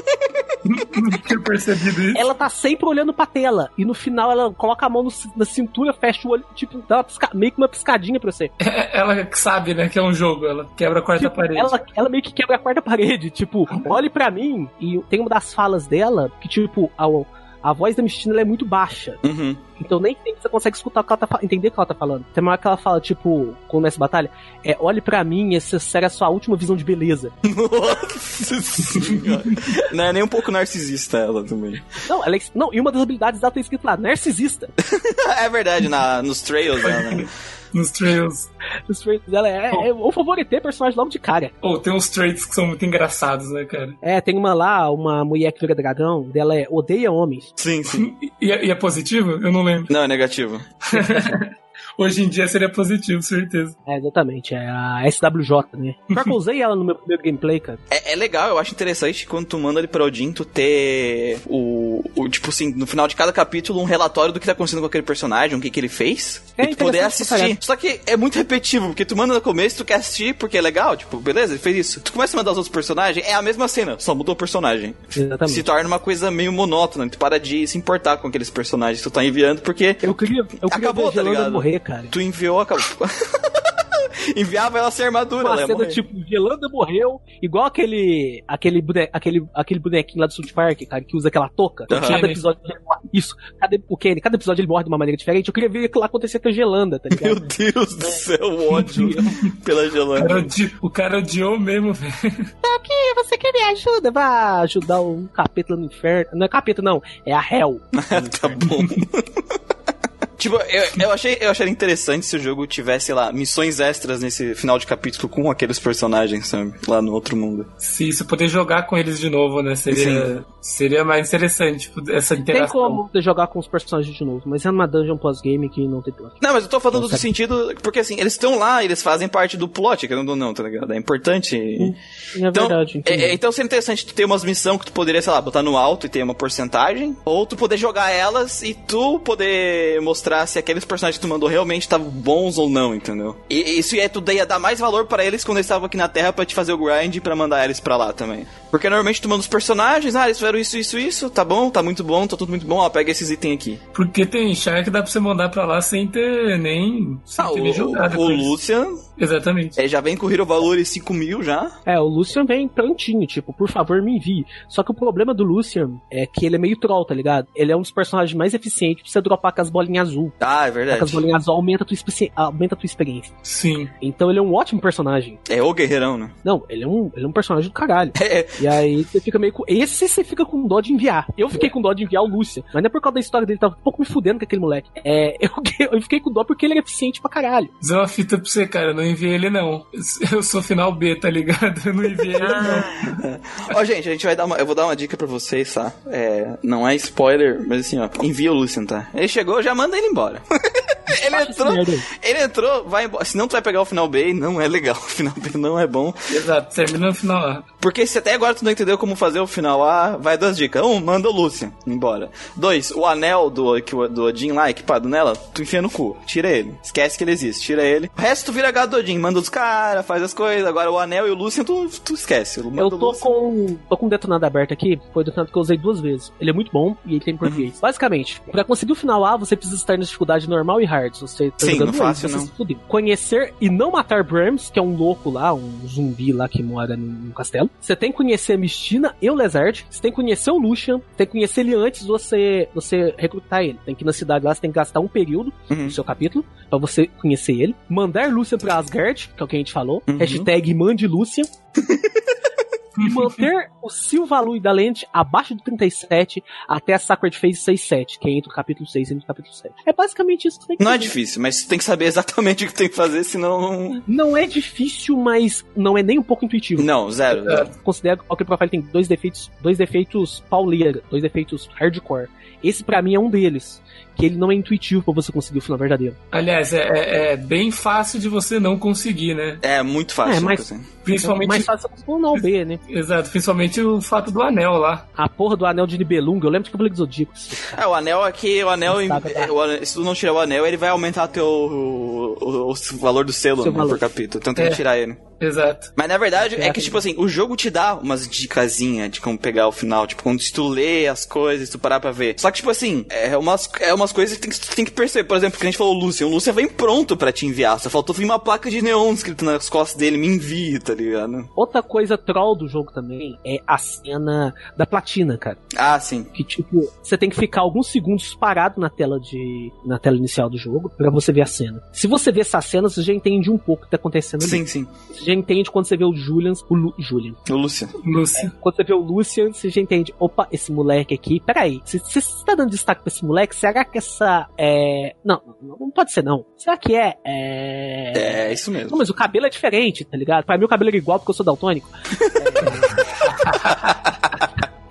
Nunca tinha percebido isso. ela tá sempre olhando pra tela. E no final ela coloca a mão no na cintura, fecha o olho, tipo, dá uma pisca- meio que uma piscadinha pra você. É, Ela que sabe, né, que é um jogo, ela quebra a quarta Tipo, parede. ela, ela meio que quebra a quarta parede. Tipo, olhe pra mim. E tem uma das falas dela que, tipo, ao, a voz da Mistina é muito baixa. Uhum. Então nem sempre você consegue escutar o que ela tá falando, entender o que ela tá falando. Tem uma hora que ela fala, tipo, quando começa a batalha, é, olhe pra mim, essa será a sua última visão de beleza. Nossa senhora. Não é nem um pouco narcisista ela também. Não, ela é, não, e uma das habilidades dela tá escrito lá, narcisista. é verdade, na, nos trails dela. né? Nos trails. Os traits dela é, é o favoreter personagem logo de cara. Ou tem uns traits que são muito engraçados, né, cara? É, tem uma lá, uma mulher que vira dragão, dela é odeia homens. Sim, sim. E, é- e é positivo? Eu não lembro. Não, é negativo. Hoje em dia seria positivo, certeza. É, exatamente, é a SWJ, né? Pior que eu usei ela no meu primeiro gameplay, cara. É, é legal, eu acho interessante quando tu manda ele pra Odin, tu ter o, o, Tipo assim, no final de cada capítulo, um relatório do que tá acontecendo com aquele personagem, o que, que ele fez. É e tu poder assistir. Só que é muito repetitivo, porque tu manda no começo, tu quer assistir porque é legal, tipo, beleza, ele fez isso. Tu começa a mandar os outros personagens, é a mesma cena, só mudou o personagem. Exatamente. Se torna uma coisa meio monótona, tu para de se importar com aqueles personagens que tu tá enviando, porque Eu queria, eu queria Acabou, tá ligado? morrer, cara. tu enviou, acabou. Enviava ela sem armadura, Uma ia cena morrer. tipo, Gelanda morreu, igual aquele aquele, bone, aquele aquele bonequinho lá do South Park, cara, que usa aquela touca. Aham. Cada episódio ele morre. Isso, cada, o Kenny, cada episódio ele morre de uma maneira diferente. Eu queria ver aquilo lá acontecer com a Gelanda, tá Meu ligado? Deus do céu, o ódio pela O cara, Gelanda. odi- o cara odiou mesmo, velho. Aqui, você quer me ajuda? Vá ajudar um capeta no inferno. Não é capeta, não, é a Hell. tá bom. Tipo, eu, eu, achei, eu achei interessante se o jogo tivesse, lá, missões extras nesse final de capítulo com aqueles personagens, sabe? Lá no outro mundo. Se isso poder jogar com eles de novo, né? Seria, seria mais interessante tipo, essa Tem interação. como você jogar com os personagens de novo, mas é numa dungeon pós-game que não tem plot. Não, mas eu tô falando do Nossa. sentido. Porque assim, eles estão lá, eles fazem parte do plot, querendo ou não, tá ligado? É importante. É Então, verdade, é, é, então seria interessante tu ter umas missões que tu poderia, sei lá, botar no alto e ter uma porcentagem. Ou tu poder jogar elas e tu poder mostrar se aqueles personagens que tu mandou realmente estavam bons ou não, entendeu? E isso ia, tudo ia dar mais valor pra eles quando eles estavam aqui na Terra pra te fazer o grind e pra mandar eles pra lá também. Porque normalmente tu manda os personagens, ah, eles fizeram isso, isso, isso, tá bom, tá muito bom, tá tudo muito bom, ó, pega esses itens aqui. Porque tem char que dá pra você mandar pra lá sem ter nem. Sem Ah, ter o, o eles. Lucian Exatamente. é, já vem com o Hero Valores 5 mil já. É, o Lucian vem prontinho, tipo, por favor me envie. Só que o problema do Lucian é que ele é meio troll, tá ligado? Ele é um dos personagens mais eficientes pra você dropar com as bolinhas azul. Ah, é Com as verdade. bolinhas azul aumenta a tua, experiência- aumenta a tua experiência. Sim. Então ele é um ótimo personagem. É o guerreirão, né? Não, ele é um, ele é um personagem do caralho. É, E aí você fica meio com. Esse você fica com dó de enviar. Eu fiquei com dó de enviar o Lucian. Mas não é por causa da história dele, tava um pouco me fudendo com aquele moleque. É, eu, eu fiquei com dó porque ele é eficiente pra caralho. Dizer uma fita pra você, cara. Eu não enviei ele, não. Eu sou final B, tá ligado? Eu não enviei ele, não. Ó, gente, a gente vai dar uma. Eu vou dar uma dica pra vocês, tá? É, não é spoiler, mas assim, ó. Envia o Lucian, tá? Ele chegou, já manda ele embora. ele entrou. Ele entrou, vai embora. Senão tu vai pegar o final B e não é legal. O final B não é bom. Exato, termina no final A. Porque se até agora tu não entendeu como fazer o final A, vai duas dicas. Um, manda o Lucian embora. Dois, o anel do, que o- do Odin lá, equipado nela, tu enfia no cu. Tira ele. Esquece que ele existe. Tira ele. O resto tu vira gado do Odin. Manda os caras, faz as coisas. Agora o anel e o Lucian, tu, tu esquece. Manda Eu o tô com. tô com um detonado aberto aqui. Foi o detonado que eu usei duas vezes. Ele é muito bom e ele tem em português. Uhum. Basicamente, pra conseguir o final A, você precisa estar na dificuldade normal e hard. Se você tá Sim, jogando não fácil, você não. Conhecer e não matar Brahms, que é um louco lá, um zumbi lá que mora num castelo. Você tem que conhecer a Mistina e o Lezard. Você tem que conhecer o Lucian. Tem que conhecer ele antes de você, você recrutar ele. Tem que ir na cidade lá, você tem que gastar um período Uhum. no seu capítulo pra você conhecer ele. Mandar Lucian pra Asgard, que é o que a gente falou. Uhum. Hashtag mande Lucian. e manter o Silvalui da lente abaixo do 37 até a Sacred Phase 67, que é entre o capítulo 6 e o capítulo 7. É basicamente isso que você tem que Não é fazer. difícil, mas tem que saber exatamente o que tem que fazer, senão. Não é difícil, mas não é nem um pouco intuitivo. Não, zero. zero. Considero que o Pocket Profile tem dois defeitos, dois defeitos pauleira, dois defeitos hardcore. Esse pra mim é um deles, que ele não é intuitivo pra você conseguir o final verdadeiro. Aliás, é, é- é bem fácil de você não conseguir, né? É muito fácil. É, mas- assim. Principalmente. mais fácil você conseguir o B, né? Exato, principalmente o fato do anel lá. A porra do anel de Nibelung, eu lembro de Cavaleiro do Zodíaco. É, o anel aqui, o anel, tá. o anel- se tu não tirar o anel, ele vai aumentar teu, o, o- o valor do selo né, por capítulo. Então tem É. que tirar ele. Exato. Mas na verdade é, É, que, tipo assim, o jogo te dá umas dicasinhas de como pegar o final. Tipo, quando se tu lê as coisas, tu parar pra ver. Só que, tipo assim, é umas, é umas coisas que, tem que tu tem que perceber. Por exemplo, que a gente falou o Lucian. O Lucian vem pronto pra te enviar. Só faltou vir uma placa de neon escrito nas costas dele. Me envie, tá ligado? Outra coisa troll do jogo também é a cena da platina, cara. Ah, sim. Que tipo, você tem que ficar alguns segundos parado na tela de. na tela inicial do jogo pra você ver a cena. Se você vê essa cena, você já entende um pouco o que tá acontecendo ali. Sim, sim. Você já entende quando você vê o Julian. O Lu, Julian. O Lucian. Lúcia. Quando você vê o Lucian, você já entende. Opa, esse moleque aqui. Peraí, se se você tá dando destaque pra esse moleque, será que essa. É. Não, não, pode ser não. Será que é. É. É, isso mesmo. Não, mas o cabelo é diferente, tá ligado? Pra mim o cabelo era igual porque eu sou daltônico.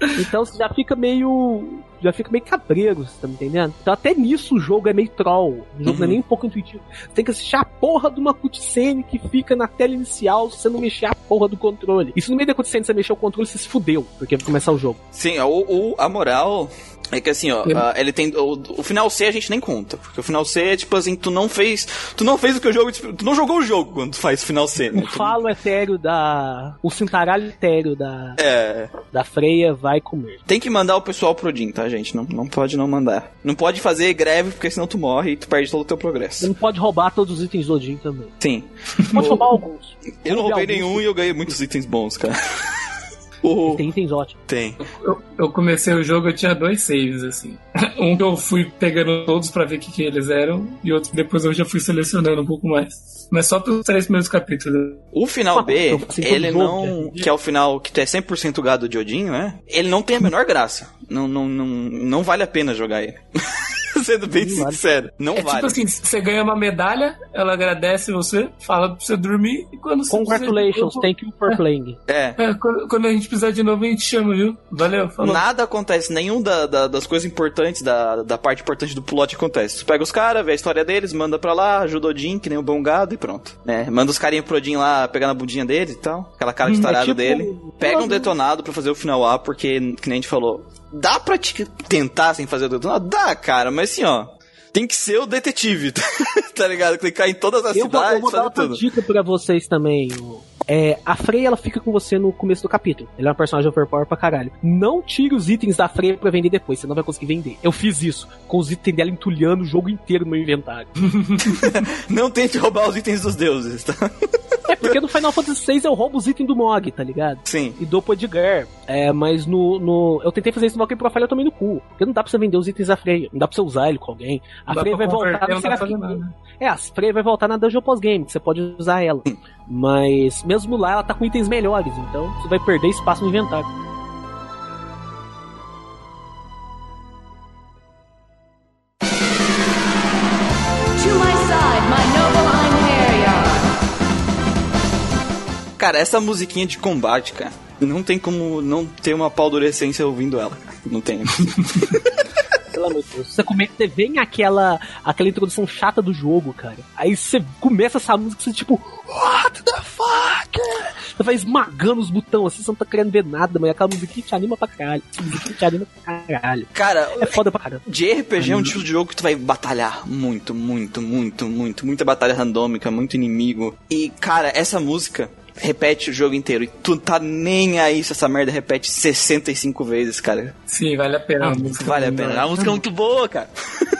É. então você já fica meio. Já fica meio cabreiro, você tá me entendendo? Então até nisso o jogo é meio troll. O jogo não é Uhum. nem um pouco intuitivo. Você tem que assistir a porra de uma cutscene que fica na tela inicial se você não mexer a porra do controle. E se no meio da cutscene você mexer o controle, você se fudeu, porque vai começar o jogo. Sim, o- a moral é que assim, ó, ah, ele tem. O, o final C a gente nem conta. Porque o final C é tipo assim, tu não fez. Tu não fez o que o jogo. te- Tu não jogou o jogo quando tu faz o final C, né? O falo etéreo da. O cintaralho etéreo da, É. da freia vai comer. Tem que mandar o pessoal pro Odin, tá, gente? Não, não pode não mandar. Não pode fazer greve, porque senão tu morre e tu perde todo o teu Você progresso. não pode roubar todos os itens do Odin também. Sim. Pode roubar alguns. Eu não Roube roubei alguns. nenhum e eu ganhei muitos itens bons, cara. Tem itens ótimos. Tem. Eu, eu comecei o jogo, eu tinha dois saves, assim. Um que eu fui pegando todos pra ver o que, que eles eram, e outro que depois eu já fui selecionando um pouco mais. Mas só pelos três primeiros capítulos. O final B, ele não. né? Que é o final que tu é 100% gado de Odin, né? Ele não tem a menor graça. Não, não, não, não vale a pena jogar ele. Sendo bem Não vale. sincero. Não É vale. tipo assim, você ganha uma medalha, ela agradece você, fala pra você dormir, e quando você Congratulations, thank you for playing. É. É, quando, quando a gente precisar de novo, a gente chama, viu? Valeu, falou. Nada acontece, nenhum da- da- das coisas importantes, da, da parte importante do plot acontece. Tu pega os caras, vê a história deles, manda pra lá, ajuda o Odin, que nem o bom gado, e pronto. É, manda os carinhos pro Odin lá, pegar na bundinha dele e tal. Aquela cara de Hum, é tarado tipo- dele. Pega um detonado pra fazer o final A, porque, que nem a gente falou, dá pra te tentar sem fazer o detonado? Dá, cara, mas assim, ó. Tem que ser o detetive, tá ligado? Clicar em todas as Eu vou, eu cidades, vou dar outra tudo. dica pra vocês também. É, a Freya ela fica com você no começo do capítulo. Ele é uma personagem overpower pra caralho. Não tire os itens da Freya pra vender depois, você não vai conseguir vender. Eu fiz isso, com os itens dela entulhando o jogo inteiro no meu inventário. Não tente roubar os itens dos deuses, tá? Porque no Final Fantasy VI eu roubo os itens do Mog, tá ligado? Sim. E dou pro Edgar. É, mas no, no. Eu tentei fazer isso no Valkyrie Profile eu tomei no cu. Porque não dá pra você vender os itens da Freya. Não dá pra você usar ele com alguém. A Freya vai voltar Serafim. nada. É, a Freya vai voltar na Dungeon Pós-Game, que você pode usar ela. Mas mesmo lá ela tá com itens melhores, então você vai perder espaço no inventário. Cara, essa musiquinha de combate, cara, não tem como não ter uma paldurecência ouvindo ela. Não tem. Pelo amor de Deus. Você, come... você vem aquela, aquela introdução chata do jogo, cara. Aí você começa essa música, você tipo, what the fuck? Você vai esmagando os botões assim, você não tá querendo ver nada, mas aquela musiquinha te anima pra caralho. Essa musiquinha te anima pra caralho. Cara, É foda pra caramba. de RPG é um tipo de jogo que tu vai batalhar muito, muito, muito, muito, muita batalha randômica, muito inimigo. E, cara, essa música repete o jogo inteiro. E tu tá nem aí se essa merda repete 65 vezes, cara. Sim, vale a pena. Ah, a música Vale a pena. A música é muito boa, cara.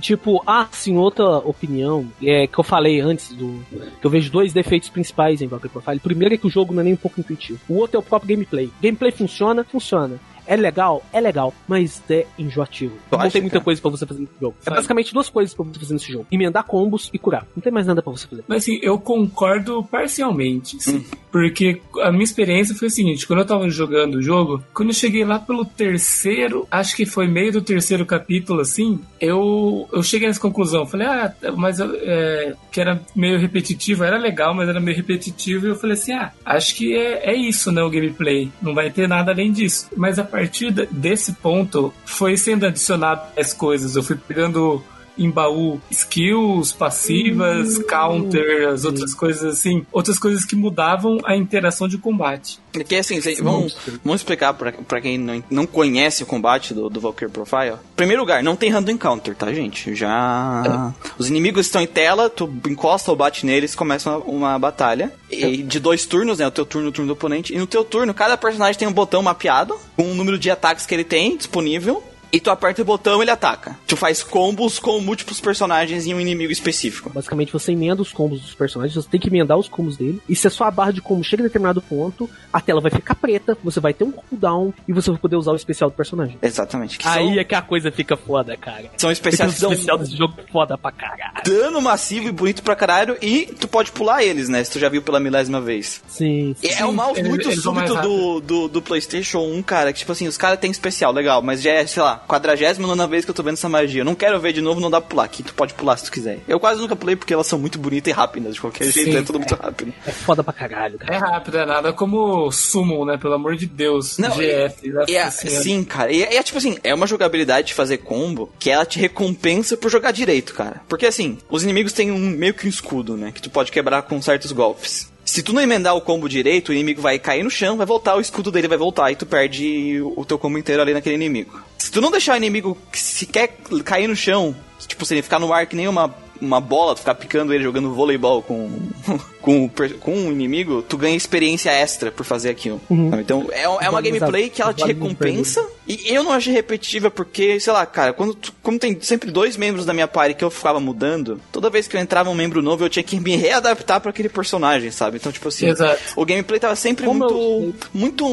Tipo, ah, sim, outra opinião é que eu falei antes do. Que eu vejo dois defeitos principais em Valkyrie Profile. O primeiro é que o jogo não é nem um pouco intuitivo. O outro é o próprio gameplay. Gameplay funciona, funciona. É legal, é legal, mas é enjoativo. Tu não acha, tem muita cara? coisa pra você fazer nesse jogo. É Sabe? basicamente duas coisas pra você fazer nesse jogo: emendar combos e curar. Não tem mais nada pra você fazer. Mas assim, eu concordo parcialmente, sim. Hum. Porque a minha experiência foi a seguinte, quando eu tava jogando o jogo, quando eu cheguei lá pelo terceiro, acho que foi meio do terceiro capítulo, assim, eu, eu cheguei nessa conclusão. Falei, ah, mas eu, é, que era meio repetitivo, era legal, mas era meio repetitivo, e eu falei assim, ah, acho que é, é isso, né, o gameplay. Não vai ter nada além disso. Mas a partir desse ponto, foi sendo adicionado as coisas. Eu fui pegando em baú skills, passivas, counter, as outras coisas assim. Outras coisas que mudavam a interação de combate. Porque assim, vamos, vamos explicar pra, pra quem não, não conhece o combate do, do Valkyrie Profile. Primeiro lugar, não tem random encounter, tá, gente? Já. Os inimigos estão em tela, tu encosta ou bate neles, começa uma, uma batalha. E de dois turnos, né? O teu turno e o turno do oponente. E no teu turno, cada personagem tem um botão mapeado, com o número de ataques que ele tem disponível. E tu aperta o botão ele ataca. Tu faz combos com múltiplos personagens em um inimigo específico. Basicamente, você emenda os combos dos personagens, você tem que emendar os combos dele. E se a sua barra de combo chega a determinado ponto, a tela vai ficar preta, você vai ter um cooldown e você vai poder usar o especial do personagem. Exatamente. Que Aí são, é que a coisa fica foda, cara. são especiais que dão especial desse jogo é foda pra caralho. dano massivo e bonito pra caralho. E tu pode pular eles, né? Se tu já viu pela milésima vez. Sim, sim. É um mouse muito eles súbito do, do, do PlayStation 1, cara. Que tipo assim, os caras têm especial, legal, mas já é, sei lá, 49 vez que eu tô vendo essa magia. Eu não quero ver de novo, não dá pra pular. Aqui tu pode pular se tu quiser. Eu quase nunca pulei porque elas são muito bonitas e rápidas, de qualquer Sim, jeito, é tudo é. muito rápido. É foda pra caralho, cara. É rápido, é nada como Summon, né? Pelo amor de Deus. Não, GF. É, nossa senhora. sim, cara. E é, é tipo assim, é uma jogabilidade de fazer combo que ela te recompensa por jogar direito, cara. Porque assim, os inimigos têm um meio que um escudo, né? Que tu pode quebrar com certos golpes. Se tu não emendar o combo direito, o inimigo vai cair no chão, vai voltar, o escudo dele vai voltar e tu perde o teu combo inteiro ali naquele inimigo. Se tu não deixar o inimigo que se quer cair no chão, tipo, se ele ficar no ar que nem uma, uma bola, tu ficar picando ele jogando voleibol com, com, com um inimigo, tu ganha experiência extra por fazer aquilo. sabe? Então é, é uma gameplay que ela te recompensa. E eu não achei repetitiva porque, sei lá, cara, quando tu- como tem sempre dois membros da minha party que eu ficava mudando, toda vez que eu entrava um membro novo, eu tinha que me readaptar pra aquele personagem, sabe? Então, tipo assim, Exato. o gameplay tava sempre Como muito muito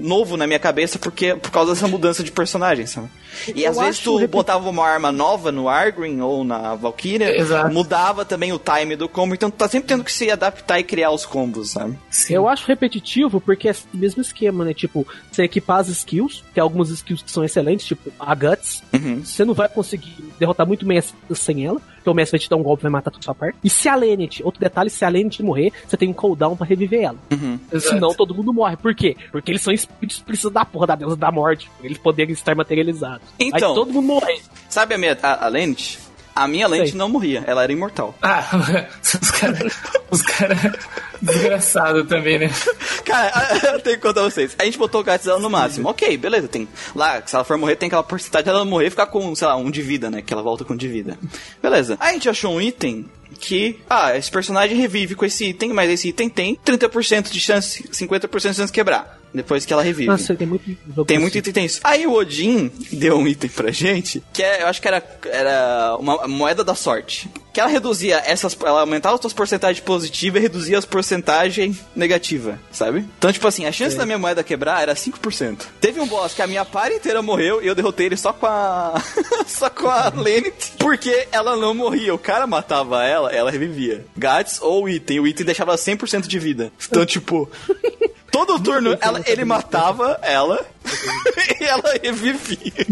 novo na minha cabeça porque por causa dessa mudança de personagem, sabe? E Eu às vezes tu repet- botava uma arma nova no Argrim ou na Valkyria, Exato. mudava também o time do combo, então tu tá sempre tendo que se adaptar e criar os combos, sabe? Sim. Eu acho repetitivo porque é o mesmo esquema, né? Tipo, você equipar as skills, tem algumas skills que são excelentes, tipo a Guts. Uhum. Você não vai conseguir derrotar muito Messi sem ela, porque o Messi vai te dar um golpe e vai matar toda a sua parte. E se a Lennet, outro detalhe, se a Lennet morrer, você tem um cooldown pra reviver ela. Exato. Senão todo mundo morre. Por quê? Porque eles são espíritos precisam da porra da deusa da morte, pra eles poderem estar materializados. Então. Aí todo mundo morre. Sabe a minha a, a? A minha lente Sei. não morria, ela era imortal. Ah, os caras. Os caras. Desgraçado também, né? Cara, eu tenho que contar pra vocês. A gente botou o dela no máximo. Ok, beleza, tem. Lá, se ela for morrer, tem aquela porcentagem dela morrer e ficar com, sei lá, um de vida, né? Que ela volta com um de vida. Beleza. Aí a gente achou um item que, ah, esse personagem revive com esse item, mas esse item tem 30% de chance, 50% de chance de quebrar. Depois que ela revive. Nossa, tem muito Tem muito item, tem isso. Aí o Odin deu um item pra gente, que é, eu acho que era, era uma moeda da sorte. Que ela reduzia essas. Ela aumentava as suas porcentagens positivas e reduzia as porcentagens negativas, sabe? Então, tipo assim, a chance da minha moeda quebrar era 5%. Teve um boss que a minha par inteira morreu e eu derrotei ele só com a. só com a Lenny, porque ela não morria. O cara matava ela, ela revivia. Gats ou item. O item deixava ela 100% de vida. Então, tipo. Todo turno ela, ele matava ela e ela revivia.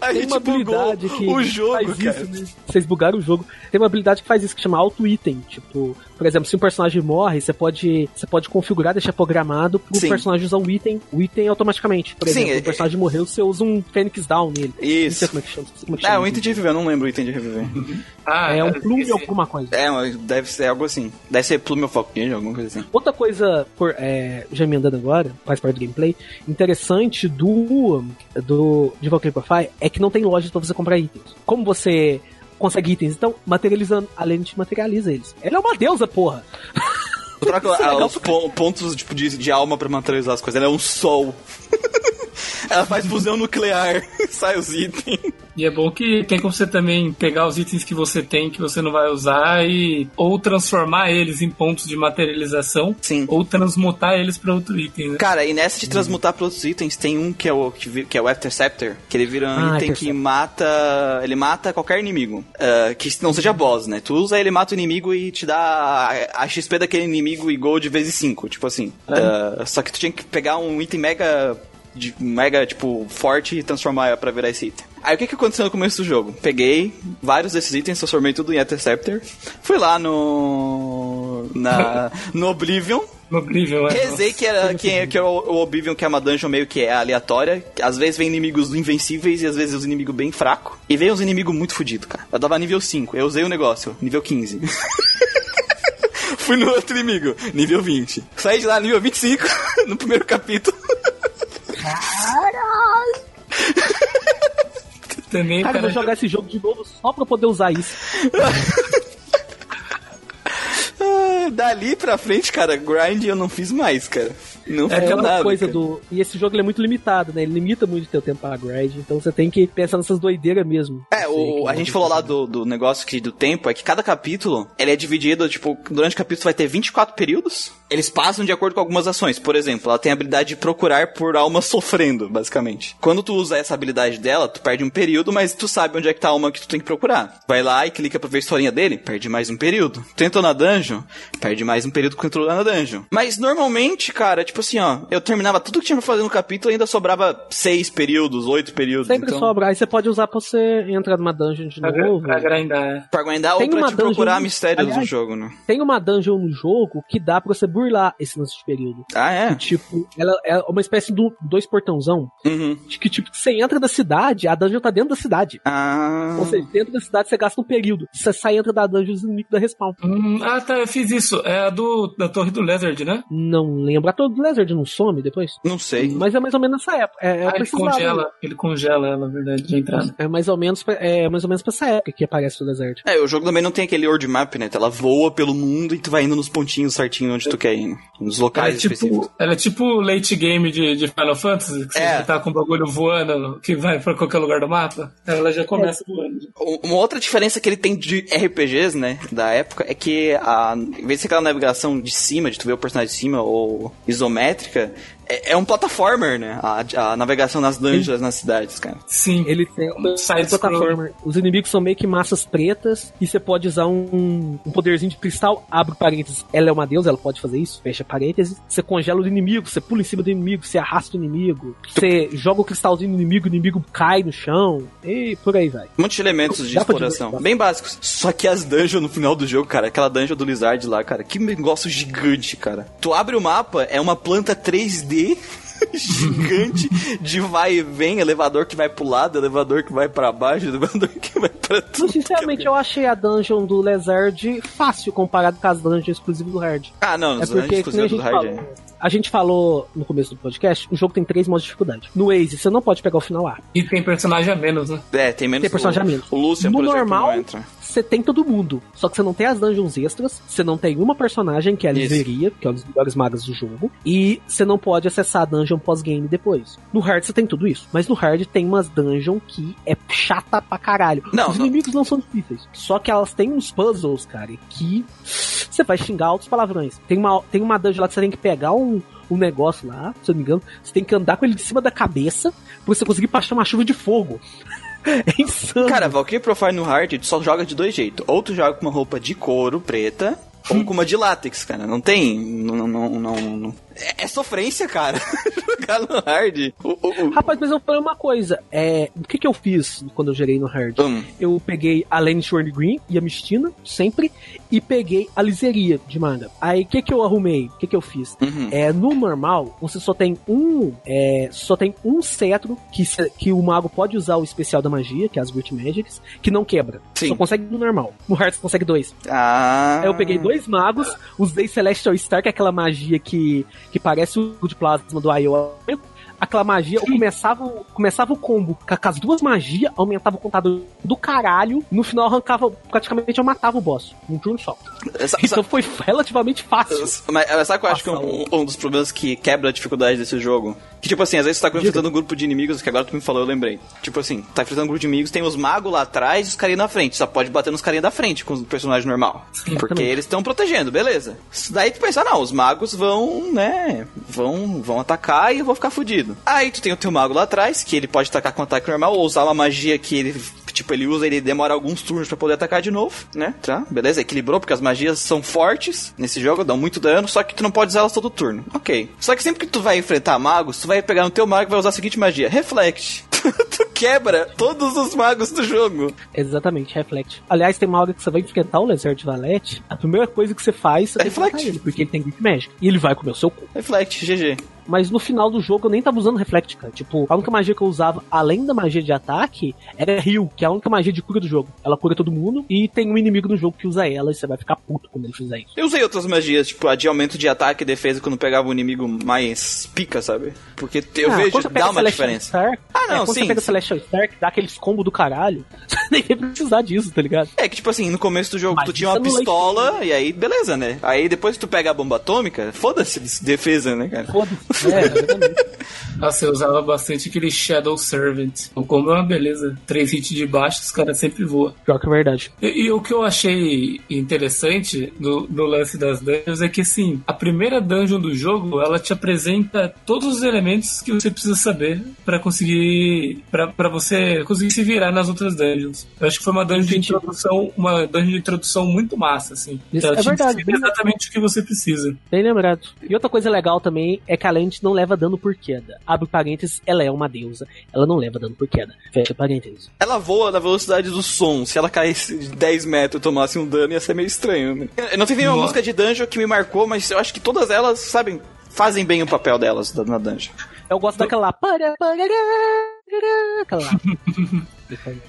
A Tem gente uma bugou habilidade que o jogo, faz cara. isso, né? Vocês bugaram o jogo. Tem uma habilidade que faz isso, que chama auto-item. Tipo, por exemplo, se um personagem morre, você pode, você pode configurar, deixar programado pro Sim. personagem usar o item, o item automaticamente. Por exemplo, é- o personagem morreu, você usa um Phoenix Down nele. Não sei Isso. como é que chama. não sei como é que Ah, chama o item de reviver, eu não lembro o item de reviver. Ah, É um plume esqueci. ou alguma coisa. É, deve ser algo assim. Deve ser Plume of Alchemy, alguma coisa assim. Outra coisa, por, é, já emendando agora, faz parte do gameplay, interessante do, do de Valkyrie Profile é que não tem loja pra você comprar itens. Como você consegue itens? Então, materializando, a Lenny te materializa eles. Ela é uma deusa, porra! Troca é os pon- pontos tipo, de, de alma pra materializar as coisas. Ela é um sol. Ela faz fusão nuclear, sai os itens. E é bom que tem como você também pegar os itens que você tem que você não vai usar e ou transformar eles em pontos de materialização Sim. ou transmutar eles para outro item, né? Cara, e nessa de transmutar para outros itens, tem um que é o, que é o Interceptor, que ele vira um Ah, item que mata. Ele mata qualquer inimigo. ah, que não seja boss, né? Tu usa ele, mata o inimigo e te dá a, a XP daquele inimigo e gold vezes 5, tipo assim. Ah, só que tu tinha que pegar um item mega. De, mega, tipo, forte e transformar pra virar esse item. Aí o que, que aconteceu no começo do jogo? Peguei vários desses itens, transformei tudo em Interceptor. Fui lá no. Na, no Oblivion. No Oblivion, é. Rezei que era que, que era o Oblivion, que é uma dungeon meio que é aleatória. Às vezes vem inimigos invencíveis e às vezes os inimigos bem fracos. E vem uns inimigos muito fodidos, cara. Eu dava nível 5, eu usei o negócio, nível 15. Fui no outro inimigo, nível 20. Saí de lá, nível 25, no primeiro capítulo. Também, Cara, eu cara, vou jogar esse jogo de novo só pra poder usar isso. Ah, Dali pra frente, cara, grind eu não fiz mais, cara. Não É fiz aquela nada. coisa cara. do. E esse jogo ele é muito limitado, né? Ele limita muito o teu tempo para grind. Então você tem que pensar nessas doideiras mesmo. É, o, a gente falou lá do, do negócio que do tempo, é que cada capítulo, ele é dividido, tipo, durante o capítulo vai ter 24 períodos, eles passam de acordo com algumas ações. Por exemplo, ela tem a habilidade de procurar por alma sofrendo, basicamente. Quando tu usa essa habilidade dela, tu perde um período, mas tu sabe onde é que tá a alma que tu tem que procurar. Vai lá e clica pra ver a historinha dele, perde mais um período. Tu entrou na dungeon, perde mais um período que entrou na dungeon. Mas normalmente, cara, tipo assim, ó, eu terminava tudo que tinha pra fazer no capítulo e ainda sobrava seis períodos, oito períodos. Sempre então... sobra. Aí você pode usar pra você entrar numa dungeon de pra, novo. pra grindar, é. Pra grindar ou Tem pra uma te procurar dungeon- mistérios do Aliás, jogo, né? Tem uma dungeon no jogo que dá pra você burlar esse lance de período. Ah, é? Tipo, ela é uma espécie de dois portãozão. Uhum. De que, tipo, você entra da cidade, a dungeon tá dentro da cidade. Ah. Ou seja, dentro da cidade você gasta um período. Você sai e entra da dungeon os inimigos da respawn. Hum, ah, tá, eu fiz isso. É a do, da Torre do Lizard, né? Não lembro. A todo Blizzard não some depois? Não sei. Mas é mais ou menos nessa época. É, é, ah, ele congela, ele congela ela, na verdade, de entrada. é mais ou menos pra- é mais ou menos pra essa época que aparece o deserto. É, o jogo também não tem aquele world map, né? Ela voa pelo mundo e tu vai indo nos pontinhos certinho onde tu quer né? Nos Ela é, locais específicos. tipo, ela é tipo late game de, de Final Fantasy, que É. você tá com o bagulho voando, que vai pra qualquer lugar do mapa. Ela já começa voando. Um- Uma outra diferença que ele tem de RPGs, né, da época, é que a, em vez de ser aquela navegação de cima, de tu ver o personagem de cima, ou isométrica, é, é um plataformer, né? A, a navegação nas dungeons, nas cidades, cara. Sim. Ele tem uma Side plataforma. Os inimigos são meio que massas pretas e você pode usar um, um poderzinho de cristal, abre parênteses. Ela é uma deusa, ela pode fazer isso, fecha parênteses. Você congela o inimigo, você pula em cima do inimigo, você arrasta o inimigo, você joga o cristalzinho no inimigo, o inimigo cai no chão e por aí vai. Um monte de elementos de exploração. Bem básicos. Só que as dungeons no final do jogo, cara, aquela dungeon do Lizard lá, cara, que negócio gigante, cara. Tu abre o mapa, é uma planta 3D gigante de vai e vem, elevador que vai pro lado, elevador que vai pra baixo, elevador que vai pra tudo. Mas, sinceramente, eu achei a dungeon do Lizard fácil comparado com as dungeons exclusivas do Hard. Ah, não, É porque, dungeons exclusivos do gente, Hard falou, é. a gente falou no começo do podcast, o jogo tem três modos de dificuldade. No Waze, você não pode pegar o final A. E tem personagem a menos, né? É, tem menos Tem personagem a menos. O Lucian, No por exemplo, normal, não entra. Você tem todo mundo. Só que você não tem as dungeons extras, você não tem uma personagem, que é a Isso. Que é uma das melhores magas do jogo, e você não pode acessar a dungeon pós-game depois. No Hard você tem tudo isso, mas no Hard tem umas dungeon que é chata pra caralho. Não, Os não. inimigos não são difíceis, só que elas têm uns puzzles, cara, que você vai xingar altos palavrões. Tem uma, tem uma dungeon lá que você tem que pegar um, um negócio lá, se eu não me engano, você tem que andar com ele de cima da cabeça pra você conseguir passar uma chuva de fogo. É insano. Cara, Valkyrie Profile no Hard tu só joga de dois jeitos. Ou tu joga com uma roupa de couro preta, ou com uma de látex, cara. Não tem. Não, não, não, não- É, é sofrência, cara. Jogar no Hard. Rapaz, mas eu falei uma coisa. É, o que que eu fiz quando eu gerei no Hard? Hum. Eu peguei a Lane Shorn Green e a Mistina, sempre, e peguei a Liseria de manga. Aí, o que que eu arrumei? O que que eu fiz? Uhum. É, no normal, você só tem um, é, só tem um cetro que, que o mago pode usar o especial da magia, que é as Great Magics, que não quebra. Sim. Só consegue no normal. No Hard você consegue dois. Ah. Aí eu peguei dois magos, usei Celestial Star, que é aquela magia que, que parece o de plasma do Iowa. Aquela magia, eu começava, o- começava o combo com as duas magias, aumentava o contador do caralho, no final arrancava, praticamente eu matava o boss, num turno só. Essa- Então foi relativamente fácil. Mas sabe que eu acho que é um, um dos problemas que quebra a dificuldade desse jogo? Que, tipo assim, às vezes você tá enfrentando um grupo de inimigos, que agora tu me falou, eu lembrei. Tipo assim, tá enfrentando um grupo de inimigos, tem os magos lá atrás e os carinhas na frente. Só pode bater nos carinhas da frente com o personagem normal. Porque Exatamente. eles estão protegendo, beleza. Daí tu pensa, não, os magos vão, né, vão, vão atacar e eu vou ficar fudido. Aí tu tem o teu mago lá atrás, que ele pode atacar com ataque normal, ou usar uma magia que ele, tipo, ele usa, ele demora alguns turnos pra poder atacar de novo, né? Tá, beleza, equilibrou, porque as magias são fortes nesse jogo, dão muito dano, só que tu não pode usar elas todo turno. Ok. Só que sempre que tu vai enfrentar magos, tu vai pegar no teu mago e vai usar a seguinte magia, Reflect. tu quebra todos os magos do jogo. Exatamente, reflect. Aliás, tem uma hora que você vai enfrentar o Lizard Valete, a primeira coisa que você faz é Reflect. ele, porque ele tem Grip Magic. E ele vai comer o seu cu. Reflect, GG. Mas no final do jogo eu nem tava usando Reflect, cara. Tipo, a única magia que eu usava, além da magia de ataque, era Heal, que é a única magia de cura do jogo. Ela cura todo mundo e tem um inimigo no jogo que usa ela e você vai ficar puto quando ele fizer isso. Eu usei outras magias, tipo a de aumento de ataque e defesa quando pegava um inimigo mais pica, sabe? Porque eu Ah, vejo, quando dá uma diferença. Ah, é, não, quando sim, você pega sim. Celestial Stark, dá aqueles combos do caralho. Você nem precisar disso, tá ligado? É que, tipo assim, no começo do jogo Mas tu tinha uma é pistola e aí, beleza, né? Aí depois que tu pega a bomba atômica, foda-se de defesa, né, cara? Foda-se. É, exatamente. Nossa, eu usava bastante aquele Shadow Servant. O combo é uma beleza. Três hits de baixo, os caras sempre voam. Pior que é verdade. E, e o que eu achei interessante no, no lance das dungeons é que, assim, a primeira dungeon do jogo, ela te apresenta todos os elementos que você precisa saber pra conseguir... pra pra você conseguir se virar nas outras dungeons. Eu acho que foi uma dungeon de introdução, uma dungeon de introdução muito massa, assim. Isso Ela é te verdade, ensina bem- exatamente o que você precisa. Bem lembrado. E outra coisa legal também é que a lente não leva dano por queda. Abre parênteses, ela é uma deusa. Ela não leva dano por queda. Fecha parênteses. Ela voa na velocidade do som. Se ela caísse de 10 metros e tomasse um dano, ia ser meio estranho, né? Eu não teve nenhuma música de dungeon que me marcou, mas eu acho que todas elas, sabem, fazem bem o papel delas na dungeon. Eu gosto daquela lá. Para, Aquela lá.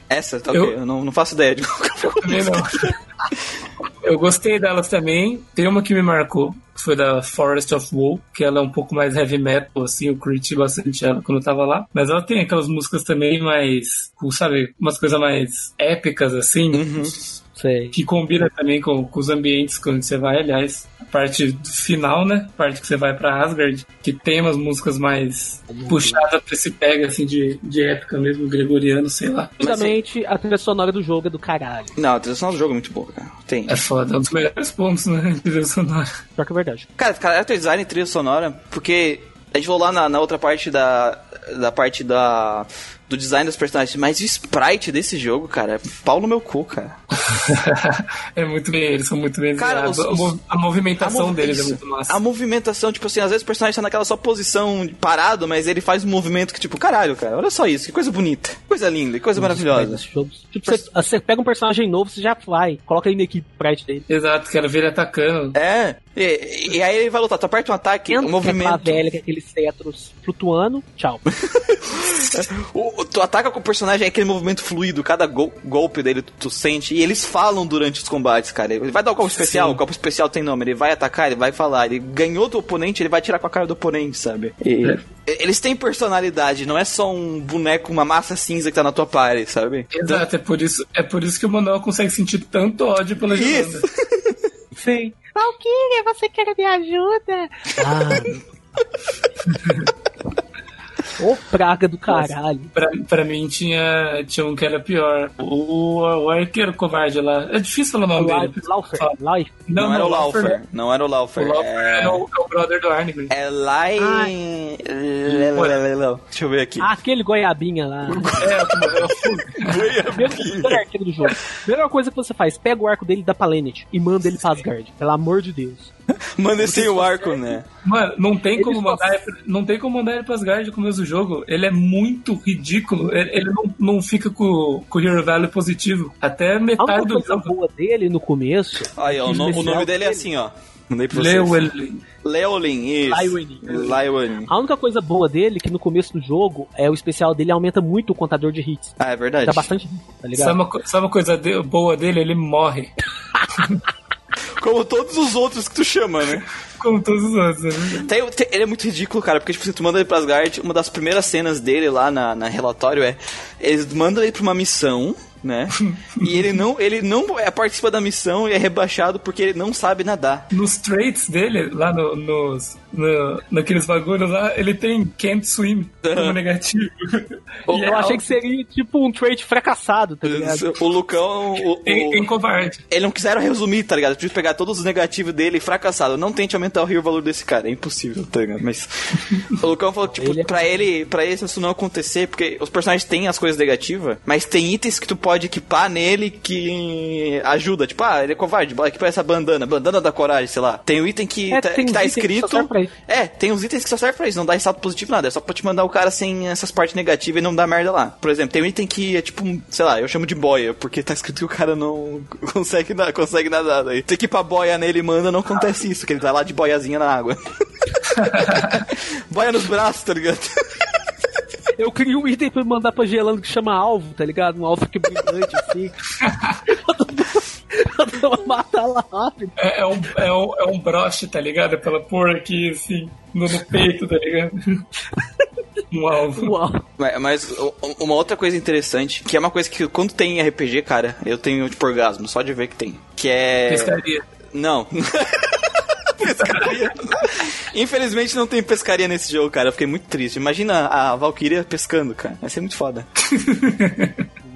Essa, tá Eu- ok, eu não, não faço ideia de qual que ficou. Também não. Eu gostei delas também. Tem uma que me marcou, que foi da Forest of Woe, que ela é um pouco mais heavy metal, assim, eu curti bastante ela quando eu tava lá. Mas ela tem aquelas músicas também mais, sabe, umas coisas mais épicas, assim, Sei. que combina também com, com os ambientes quando você vai, aliás. A parte do final, né? A parte que você vai pra Asgard, que tem umas músicas mais puxadas pra esse pega, assim, de, de épica mesmo, gregoriano, sei lá. Justamente a trilha sonora do jogo é do caralho. Não, a trilha sonora do jogo é muito boa, cara. Tem. É foda, é um dos melhores pontos, né? de trilha sonora. Pior que é verdade. Cara, character design e trilha sonora, porque a gente falou lá na, na outra parte da. Da parte da. Do design dos personagens, mas o sprite desse jogo, cara, é pau no meu cu, cara. é muito bem, eles são muito bem Cara, os- A mo- a movimentação A mov- deles é isso. muito massa. A movimentação, tipo assim, às vezes o personagem tá naquela só posição parado, mas ele faz um movimento que, tipo, caralho, cara, olha só isso, que coisa bonita, coisa linda, que coisa maravilhosa. Tipo, você, você pega um personagem novo, você já vai. Coloca ele na equipe sprite dele. Exato, quero ver ele atacando. É, e, e aí ele vai lutar, tu aperta um ataque, Entra o com aquela movimento. velha, com aqueles cetros flutuando. Tchau. O- tu ataca com o personagem, é aquele movimento fluido, cada gol- golpe dele tu, tu sente, e eles falam durante os combates, cara. Ele vai dar o golpe especial, Sim. o golpe especial tem nome, ele vai atacar, ele vai falar, ele ganhou do oponente, ele vai tirar com a cara do oponente, sabe? E- É. Eles têm personalidade, não é só um boneco, uma massa cinza que tá na tua party, sabe? Exato, é por isso, é por isso que o Manuel consegue sentir tanto ódio pela Isso. Sim. Valkyria, você quer me ajuda? Ah. Ô praga do caralho. Pra, pra mim tinha, tinha um que era pior. O, o arqueiro covarde lá. É difícil falar o nome dele. Laufer. Laufer. Não, era o Laufer Laufer, não era o não. Laufer. O Laufer é... é... o, é o brother do Arnegrin. É Lai... Deixa eu ver aqui. Ah, aquele goiabinha lá. É, o que morreu. Jogo. Primeira coisa que você faz, pega o arco dele da Planet e manda ele pra Asgard. Pelo amor de Deus. Manda esse o arco, né? Mano, não tem como mandar ele, não tem como mandar ele pra Asgard no começo do jogo. Ele é muito ridículo. Ele, ele não, não fica com, com o Hero Value positivo. Até A metade única do coisa jogo. boa dele no começo. Aí, ó, o, no- o nome dele é assim, ó. Mandei pra. Llewellyn. Leolin, isso. A única coisa boa dele é que no começo do jogo é o especial dele aumenta muito o contador de hits. Ah, é verdade. Dá bastante hit, tá ligado? Sabe uma, sabe uma coisa de- boa dele? Ele morre. Como todos os outros que tu chama, né? Como todos os outros. né? Tem- tem- ele é muito ridículo, cara, porque, tipo, se tu manda ele pra Asgard, uma das primeiras cenas dele lá na, na relatório é. Eles mandam ele pra uma missão, né? e ele não, ele não é, participa da missão e é rebaixado porque ele não sabe nadar. Nos traits dele, lá no, nos, no, naqueles bagulhos lá, ele tem can't swim como negativo. E Eu é achei que seria tipo um trait fracassado, tá ligado? O Lucão. O, o- tem covarde. Eles não quiseram resumir, tá ligado? Preciso pegar todos os negativos dele e fracassado. Não tente aumentar o real valor desse cara, é impossível, tá ligado? Mas. o Lucão falou que, tipo, Ele é- pra ele, pra ele isso não acontecer, porque os personagens têm as coisas negativas, mas tem itens que tu pode pode equipar nele que ajuda. Tipo, ah, ele é covarde, bora equipar essa bandana, bandana da coragem, sei lá. Tem um item que, É, tá, que tá que escrito. serve isso. é, tem uns itens que só servem pra isso, não dá resultado positivo nada. É só pra te mandar o cara sem essas partes negativas e não dar merda lá. Por exemplo, tem um item que é tipo, sei lá, eu chamo de boia, porque tá escrito que o cara não consegue, consegue nadar. Daí. Tu equipa a boia nele e manda, não acontece isso, que ele tá lá de boiazinha na água. boia nos braços, tá ligado? Eu queria um item pra mandar pra Gelando que chama alvo, tá ligado? Um alvo que é brilhante assim. Eu vou matar ela rápido. É, é um, é, um, é um broche, tá ligado? Pra ela pôr aqui, assim, no, no peito, tá ligado? Um alvo. Uau. Mas, mas uma outra coisa interessante, que é uma coisa que quando tem em RPG, cara, eu tenho tipo orgasmo, só de ver que tem. Que é. Pescaria. Não. pescaria. Infelizmente não tem pescaria nesse jogo, cara. Eu fiquei muito triste. Imagina a Valkyria pescando, cara. Vai ser muito foda.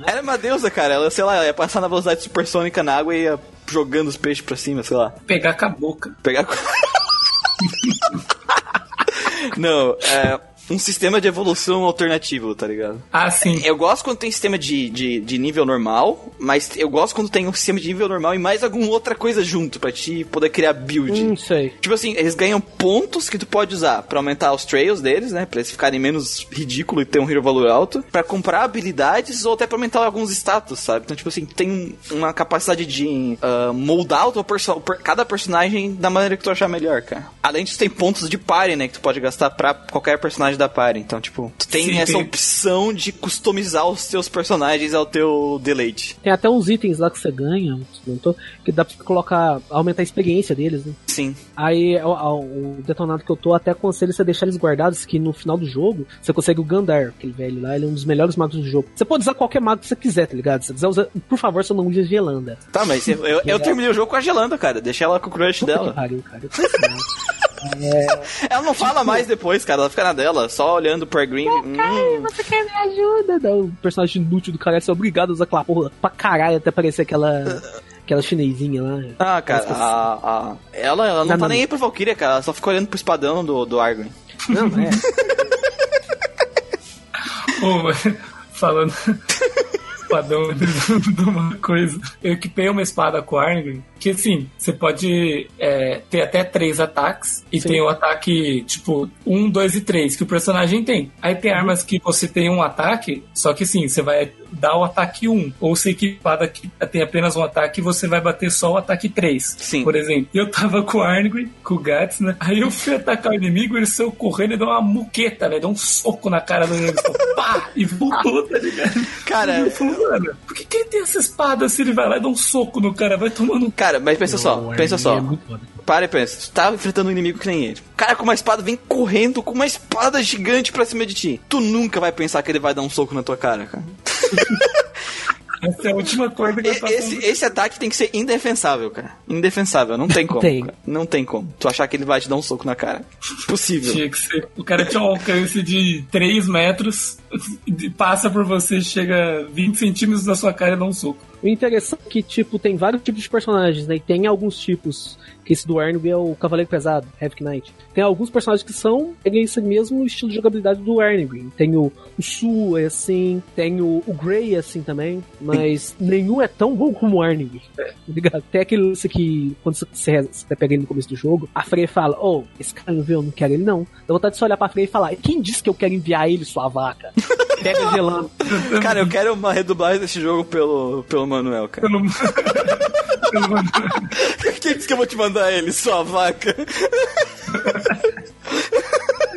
Era uma deusa, cara. Ela, sei lá, ela ia passar na velocidade supersônica na água e ia jogando os peixes pra cima, sei lá. Pegar com a boca. Pegar. não, é. Um sistema de evolução alternativo, tá ligado? Ah, sim. Eu gosto quando tem sistema de, de, de nível normal, mas eu gosto quando tem um sistema de nível normal e mais alguma outra coisa junto pra te poder criar build. Hum, sei. Tipo assim, eles ganham pontos que tu pode usar pra aumentar os trails deles, né? Pra eles ficarem menos ridículo e ter um hero valor alto. Pra comprar habilidades ou até pra aumentar alguns status, sabe? Então, tipo assim, tem uma capacidade de ah, moldar o teu perso per- cada personagem da maneira que tu achar melhor, cara. Além disso, tem pontos de party, né? Que tu pode gastar pra qualquer personagem da party. Então, tipo, tu tem Sim, essa tem. opção de customizar os teus personagens ao teu deleite. Tem até uns itens lá que você ganha, que dá pra colocar, aumentar a experiência deles, né? Sim. Aí o, o detonado que eu tô até aconselho você deixar eles guardados, que no final do jogo você consegue o Gandar, aquele velho lá, ele é um dos melhores magos do jogo. Você pode usar qualquer mago que você quiser, tá ligado? Se você quiser usar, por favor, você não use Gelanda. Tá, mas eu, eu, eu terminei o jogo com a Gelanda, cara. Deixei ela com o crush Puta que dela. pariu, cara. Eu ensinando. Ela não fala mais depois, cara. Ela fica na dela, só olhando pro Green. Hum, você quer me ajuda? Não, o personagem inútil do cara é obrigado a usar aquela porra pra caralho até parecer aquela. aquela chinesinha lá. Ah, cara, a, a- ela, ela não, Não, tá não. nem aí pra Valkyria, cara. Ela só fica olhando pro espadão do, do Argon. Não, é. Ô, falando. Espadão de uma coisa. Eu equipei uma espada com Arngrim, que assim, você pode é, ter até três ataques, e Sim. tem o ataque, tipo, um, dois e três, que o personagem tem. Aí tem armas que você tem um ataque, só que assim, você vai dar o ataque um, ou se equipada que tem apenas um ataque, você vai bater só o ataque três. Sim. Por exemplo, eu tava com o Arngrim, com o Guts, né? Aí eu fui atacar o inimigo, ele saiu correndo e deu uma muqueta, velho, deu um soco na cara do inimigo, pá, e voltou, tá ligado? Cara, Eu falei, mano, por que, que ele tem essa espada se ele vai lá e dá um soco no cara? Vai tomando um cara, mas pensa só, pensa só. é. Para e pensa. Tu tá enfrentando um inimigo que nem ele. O cara com uma espada vem correndo com uma espada gigante pra cima de ti. Tu nunca vai pensar que ele vai dar um soco na tua cara, cara. Essa é a última coisa que eu Esse, esse ataque tem que ser indefensável, cara. Indefensável, não tem como. Tem. cara. Não tem como. Tu achar que ele vai te dar um soco na cara. Possível. Tinha que ser. O cara tinha um alcance de 3 metros, e passa por você, chega 20 centímetros da sua cara e dá um soco. O interessante é que, tipo, tem vários tipos de personagens, né? E tem alguns tipos, que esse do Arnb é o Cavaleiro Pesado, Heavy Knight. Tem alguns personagens que são, tem esse mesmo estilo de jogabilidade do Arnb. Tem o, o Su, é assim, tem o, o Grey, é assim também, mas nenhum é tão bom como o Arnb. Tá ligado? Tem aquele lance que, quando você, você, pega ele no começo do jogo, a Frey fala, ô, esse cara não viu, eu não quero ele não. Dá vontade de só olhar pra Frey e falar, quem disse que eu quero enviar ele, sua vaca? Pega gelando. Cara, eu quero uma redublagem desse jogo pelo, pelo Manuel, cara. Eu não. eu não- Quem disse que eu vou te mandar ele, sua vaca?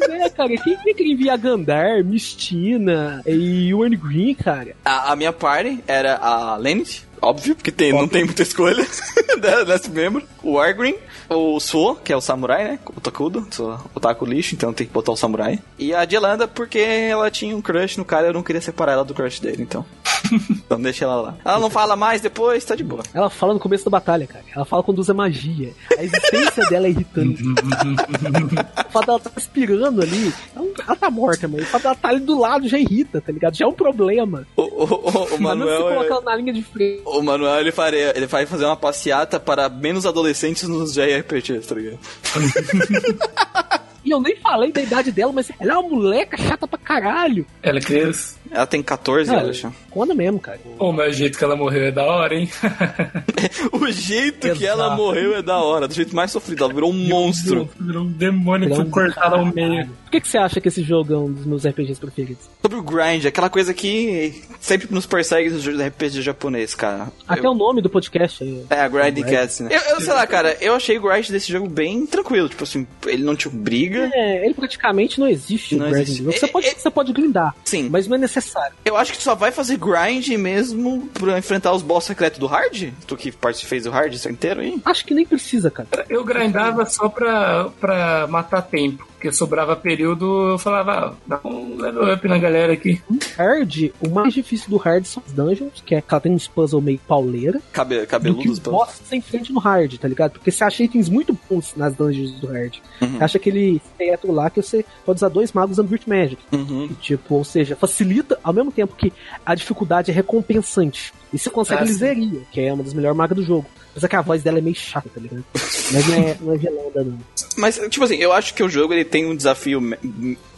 É, cara, quem que queria enviar Gandar, Mistina e o Ernie Green, cara? A, a minha party era a Lenit, óbvio, porque tem, não tem muita escolha desse membro. O Argrim, o Suo, que é o samurai, né? O Takudo, sou otaku lixo, então tem que botar o samurai. E a Jelanda, porque ela tinha um crush no cara, eu não queria separar ela do crush dele, então. então deixa ela lá. Ela não fala mais depois, tá de boa. Ela fala no começo da batalha, cara. Ela fala quando usa magia. A existência dela é irritante. o fato dela tá respirando ali. Ela, ela tá morta, mas o fato dela tá ali do lado já irrita, tá ligado? Já é um problema. O, o, o, o Mas não se Manuel. colocar ela na linha de frente. O Manuel ele, faria, ele vai fazer uma passeata para menos adolescentes nos JRPGs, tá ligado? E eu nem falei da idade dela, mas ela é uma moleca chata pra caralho. Ela é criança. Ela tem 14, Cara, eu acho. Conta mesmo, cara. Pô, mas o jeito que ela morreu é da hora, hein? O jeito que Exato. ela morreu é da hora, do jeito mais sofrido. Ela virou um monstro. Virou um demônio que Virou foi um cortado ao meio. Por que, que você acha que esse jogo é um dos meus RPGs preferidos? Sobre o grind, aquela coisa que sempre nos persegue nos jogos de RPG japonês, cara. Até Eu- o nome do podcast aí. É, a Grinding Cats, né? Eu, eu sei lá, cara, eu achei o grind desse jogo bem tranquilo. Tipo assim, ele não te obriga. É, ele praticamente não existe Não existe. Você É, pode, é- você pode grindar, Sim. mas não é necessário. Eu acho que tu só vai fazer grind mesmo pra enfrentar os boss secretos do hard. Tu que parte fez o hard isso inteiro aí. Acho que nem precisa, cara. Eu grindava só pra, pra matar tempo. Porque sobrava período, eu falava, ah, dá um level up na galera aqui. Hard, o mais difícil do hard são as dungeons, que é que ela tem uns puzzles meio pauleira, Cabe, do que cabeludos, os pô. bosses você enfrenta no hard, tá ligado? Porque você acha itens muito bons nas dungeons do hard. Uhum. Você acha aquele teatro lá que você pode usar dois magos usando Virtual Magic. Uhum. Tipo, ou seja, facilita ao mesmo tempo que a dificuldade é recompensante. E você consegue Ah, liseria, que é uma das melhores magas do jogo. Apesar que a voz dela é meio chata, tá ligado? Mas não é, não é gelada, não. Mas, tipo assim, eu acho que o jogo ele tem um desafio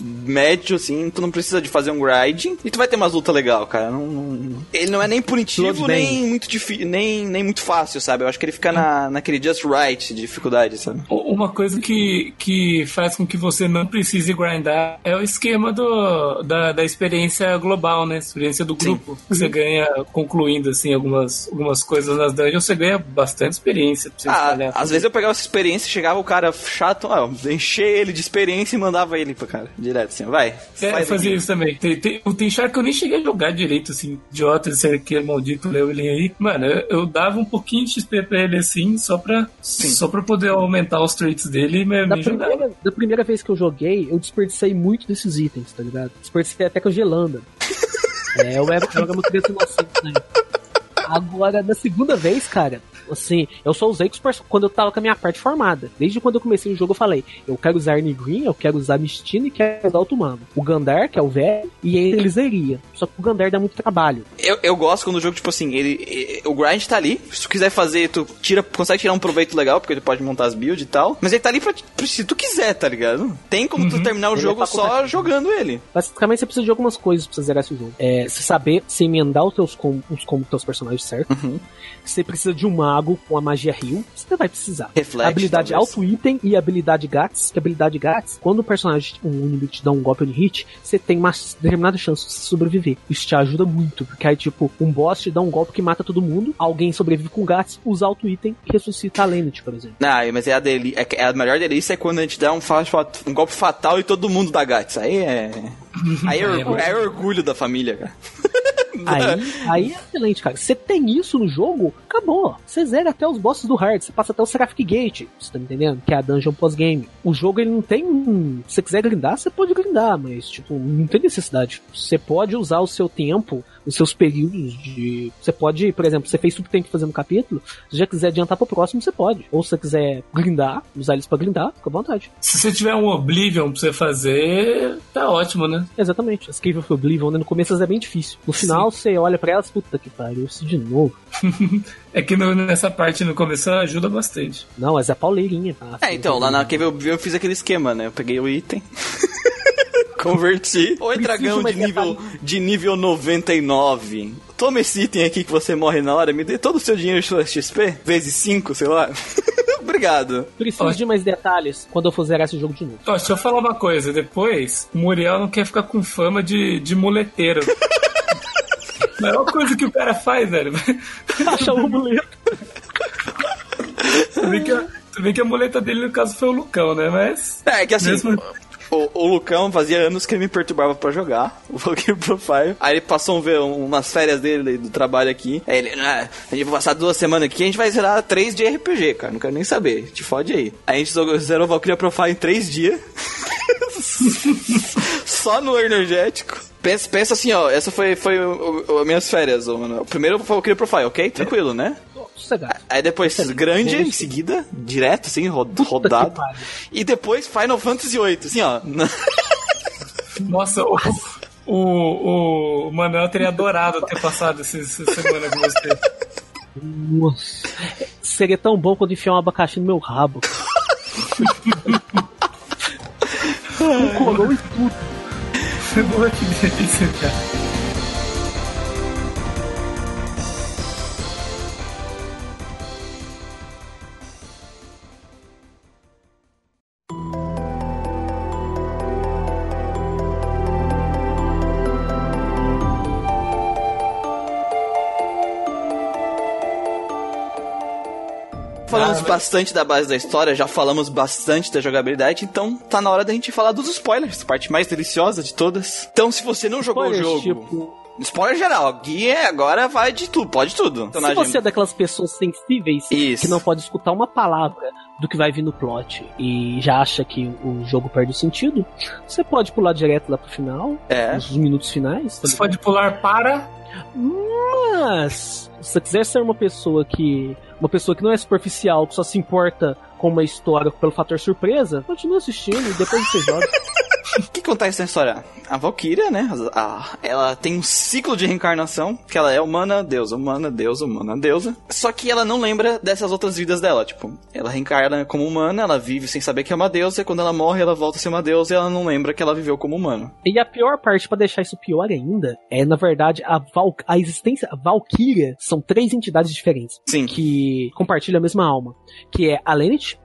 médio, assim, tu não precisa de fazer um grinding e tu vai ter umas lutas legal, cara. Não, não- ele não é nem punitivo, nem muito difícil, nem, nem muito fácil, sabe? Eu acho que ele fica na, naquele just right de dificuldade, sabe? Uma coisa que, que faz com que você não precise grindar é o esquema do, da, da experiência global, né? Experiência do grupo. Que você ganha, concluindo, assim, algumas, algumas coisas nas dungeons, você ganha bastante experiência pra você Ah, às vezes eu pegava essa experiência e chegava o cara chato, ah, eu encher ele de experiência e mandava ele pro cara, direto assim, vai. É, eu faz fazia aqui. isso também. Tem, tem, o tem char que eu nem cheguei a jogar direito, assim, idiota, esse arqueiro maldito Lewelin aí. Mano, eu, eu dava um pouquinho de XP pra ele assim, só pra, só pra poder aumentar os traits dele e me, Da me jogar. primeira, da primeira vez que eu joguei, eu desperdicei muito desses itens, tá ligado? Desperdicei até com a gelanda. é, eu era, uma criança inocente, né? Agora, na segunda vez, cara, assim, eu só usei quando eu tava com a minha parte formada. Desde quando eu comecei o jogo, eu falei: eu quero usar Arne Green, eu quero usar Mistina e quero usar Altumano. O Gandar, que é o velho, e ele iria. Só que o Gandar dá muito trabalho. Eu, eu gosto quando o jogo, tipo assim, ele, e- o grind tá ali. Se tu quiser fazer, tu tira, consegue tirar um proveito legal, porque ele pode montar as builds e tal. Mas ele tá ali pra, pra- se tu quiser, tá ligado? Tem como tu terminar o Ele é jogo só facultativo. jogando ele. Basicamente, você precisa de algumas coisas pra você zerar esse jogo. É, você saber se emendar os teus com, os combos dos teus personagens certo. Você precisa de um mago com a magia heal. Você vai precisar. Reflect, habilidade talvez. alto item e habilidade GATS. Que habilidade GATS, quando o personagem, um inimigo te dá um golpe de hit, você tem uma determinada chance de sobreviver. Isso te ajuda muito. Porque aí, tipo, um boss te dá um golpe que mata todo mundo. Alguém sobrevive com GATS, usa alto item e ressuscita a Lenneth, por exemplo. Não, mas é a, deli é, é a melhor delícia é quando a gente dá um, um golpe fatal e todo mundo dá gatos. Aí é. Aí é, orgu- é orgulho da família, cara. Aí, aí é excelente, cara. Você tem isso no jogo, acabou. Você zera até os bosses do hard, você passa até o Seraphic Gate, você tá me entendendo? Que é a dungeon pós-game. O jogo ele não tem. Se você quiser grindar, você pode grindar, mas tipo, não tem necessidade. Você pode usar o seu tempo, os seus períodos de. Você pode, por exemplo, você fez tudo que tem que fazer no capítulo, se já quiser adiantar pro próximo, você pode. Ou se você quiser grindar, usar eles pra grindar, fica à vontade. Se você tiver um Oblivion pra você fazer, tá ótimo, né? Exatamente. As Cave of Oblivion, né? no começo é bem difícil. No final, você olha pra elas, puta que pariu, isso de novo. É que no- nessa parte no começo ajuda bastante. Não, mas é pauleirinha. tá? É, então, lá na Cave of Oblivion eu fiz aquele esquema, né? Eu peguei o item. Converti. Oi, dragão de nível, de nível 99. Toma esse item aqui que você morre na hora, me dê todo o seu dinheiro de XP, vezes 5, sei lá. Obrigado. Preciso Ó. de mais detalhes quando eu for zerar esse jogo de novo. Ó, deixa eu falar uma coisa. Depois, o Muriel não quer ficar com fama de, de muleteiro. A maior coisa que o cara faz, velho. Achar o amuleto. Tudo bem, que a, tudo bem que a muleta dele, no caso, foi o Lucão, né? Mas. É, que assim, Mesmo- o, o Lucão fazia anos que ele me perturbava pra jogar o Valkyrie Profile. Aí ele passou um, ver umas férias dele do trabalho aqui. Aí ele, ah, a gente vai passar duas semanas aqui, a gente vai zerar três de RPG, cara. Não quero nem saber. Te fode aí. Aí a gente zerou- zerou o Valkyrie Profile em três dias. Só no energético. Pensa, pensa assim, ó, essa foi, foi o, o- as minhas férias, mano. O primeiro foi o Valkyrie Profile, ok? Tranquilo, né? Sossegado. Aí depois grande em Excelente. seguida, direto, assim, ro- Puta rodado. E depois Final Fantasy VIII, assim, ó. Nossa, o, o, o Manuel teria adorado ter passado essa, essa semana com você. Nossa. Seria tão bom quando enfiar um abacaxi no meu rabo. Coroa e tudo. Boa, que delícia, cara. Falamos bastante da base da história, já falamos bastante da jogabilidade, então tá na hora da gente falar dos spoilers, parte mais deliciosa de todas. Então, se você não jogou Spoilers, o jogo, tipo, spoiler geral, Gui é- agora vai de tudo, pode tudo. Então, se você é daquelas pessoas sensíveis Isso. que não pode escutar uma palavra do que vai vir no plot e já acha que o jogo perde o sentido, você pode pular direto lá pro final, É. nos minutos finais. tá Você pode pular para. Mas se você quiser ser uma pessoa que. Uma pessoa que não é superficial, que só se importa com uma história pelo fator surpresa, continua assistindo e depois você joga. O que acontece na história? A Valkyria, né? a- ela tem um ciclo de reencarnação, que ela é humana, deusa, humana, deusa, humana, deusa. Só que ela não lembra dessas outras vidas dela. Tipo, ela reencarna como humana, ela vive sem saber que é uma deusa, e quando ela morre, ela volta a ser uma deusa e ela não lembra que ela viveu como humano. E a pior parte, pra deixar isso pior ainda, é na verdade a, Val a existência. A Valkyria são três entidades diferentes Sim. que compartilham a mesma alma. Que é a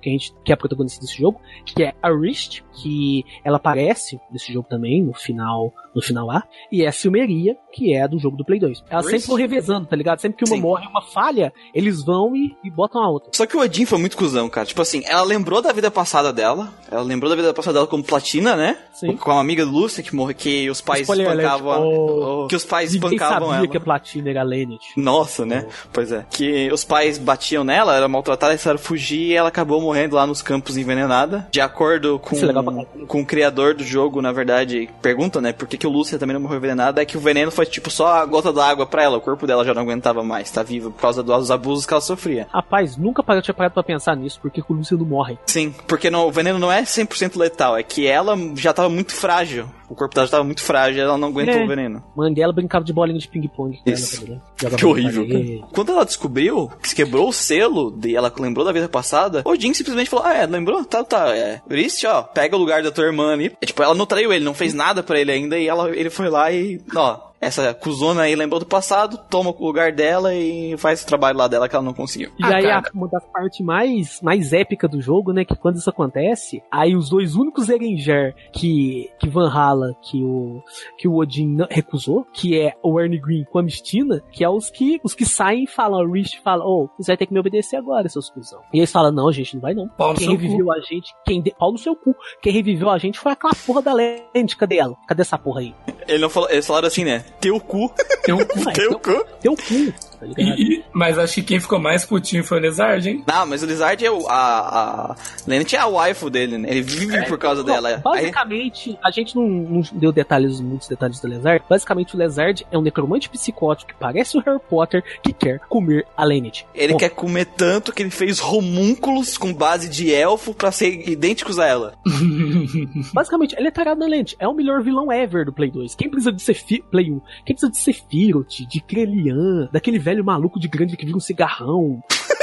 Que, a gente, que é a protagonista desse jogo, que é a Rist, que ela aparece nesse jogo também, no final, no final lá, e é a Silmeria, que é a do jogo do Play 2. Elas sempre vão revezando, tá ligado? Sempre que uma Sim. morre, uma falha, eles vão e, e botam a outra. Só que o Odin foi muito cuzão, cara. Tipo assim, ela lembrou da vida passada dela. Ela lembrou da vida passada dela como platina, né? Sim. Com a amiga do Lúcia que morre, que os pais Spoiler alert, espancavam. oh. Que os pais espancavam sabia ela. que a platina era a. Nossa, né? Pois é. Que os pais batiam nela, ela era maltratada, eles fugir e ela acabou morrendo lá nos campos envenenada. De acordo com, é caralho. com o criador do jogo, na verdade, pergunta, né? Por que, que o Lúcia também não morreu envenenada? É que o veneno foi tipo só a gota d'água pra ela. O corpo dela já não aguentava mais, tá viva por causa dos abusos que ela sofria. Rapaz, nunca parei, tinha parado pra pensar nisso, porque que o Lúcio não morre. Sim, porque não- o veneno não é 100% letal, é que ela já tava muito frágil. O corpo dela já tava muito frágil, ela não aguentou É. o veneno. Mãe dela brincava de bolinha de ping-pong. Isso. Jogava Que horrível. Quando ela descobriu que se quebrou o selo e ela lembrou da vida passada, Odin simplesmente falou: Ah, é, lembrou? Tá, tá. É. Rist, ó, pega o lugar da tua irmã ali. É, tipo, ela não traiu ele, não fez nada pra ele ainda, e ela, ele foi lá e. Ó, essa cuzona aí lembrou do passado, toma o lugar dela e faz o trabalho lá dela que ela não conseguiu. E Ah, aí, a- cara. uma das partes mais, mais épicas do jogo, né? Que quando isso acontece, aí os dois únicos Erenger que, que Van Hala, que o, que o Odin recusou, que é o Ernie Green com a Mistina, que é os que, os que saem e falam, o Rich fala, ô, você vai ter que me obedecer agora, seus cuzão. E eles falam, não, gente, não vai não. Pau no Quem seu reviveu a gente, quem de... pau no seu cu. Quem reviveu a gente foi aquela porra da lente, cadê ela? Cadê essa porra aí? Ele não falou, eles falaram assim, né? Teu cu, Tem um cu. Ué, teu cu. Teu cu, tá ligado? E- mas acho que quem ficou mais putinho foi o Lizard, hein? Não, mas o Lizard é o. A. a Lenneth é a waifu dele, né? Ele vive por causa Não, dela. Aí- Basicamente, a gente não, não deu detalhes, muitos detalhes do Lezard. Basicamente, o Lezard é um necromante psicótico que parece o Harry Potter que quer comer a Lenneth. Ele Bom, quer comer tanto que ele fez homúnculos com base de elfo pra ser idênticos a ela. Basicamente, ele é tarado na Lenneth. É o melhor vilão ever do Play 2. Quem precisa de ser Play 1? Quem precisa de Sephiroth, de Krelian, daquele velho maluco de grande que vira um cigarrão?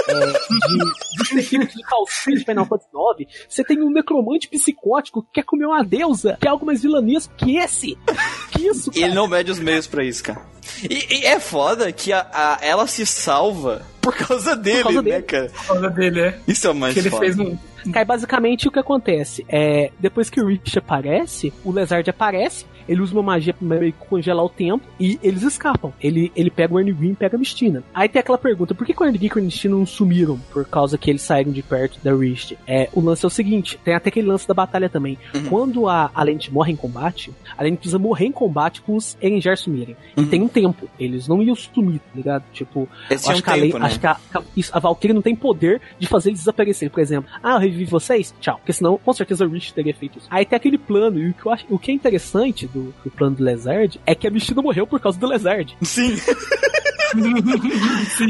é, de, de calcinha de Final Fantasy IX, você tem um necromante psicótico que quer comer uma deusa, que é algo mais vilanesco que esse. Que isso, E cara? ele não mede os meios pra isso, cara. E, e é foda que a, a- ela se salva por causa dele, causa né, dele. cara? Por causa dele, é. Isso é o mais Que ele foda. fez um. Aí basicamente o que acontece é depois que o Rich aparece, o Lezard aparece, ele usa uma magia pra meio que congelar o tempo e eles escapam. Ele, ele pega o Ernie Green e pega a Mistina. Aí tem aquela pergunta: por que, que o Ernie Green e a Mistina não sumiram por causa que eles saíram de perto da Rich? É, o lance é o seguinte: tem até aquele lance da batalha também. Uhum. Quando a, a Lente morre em combate, a Lente precisa morrer em combate com os Erenger sumirem. E Uhum. tem um tempo. Eles não iam sumir, tá ligado? Tipo, é um acho, que a, tempo, né? acho que a, a- a Valkyrie não tem poder de fazer eles desaparecerem. Por exemplo, ah, eu revivi vocês? Tchau. Porque senão, com certeza, o Rich teria feito isso. Aí tem aquele plano, e o que, eu acho, o que é interessante do, do plano do Lezard é que a Mistina morreu por causa do Lezard. Sim.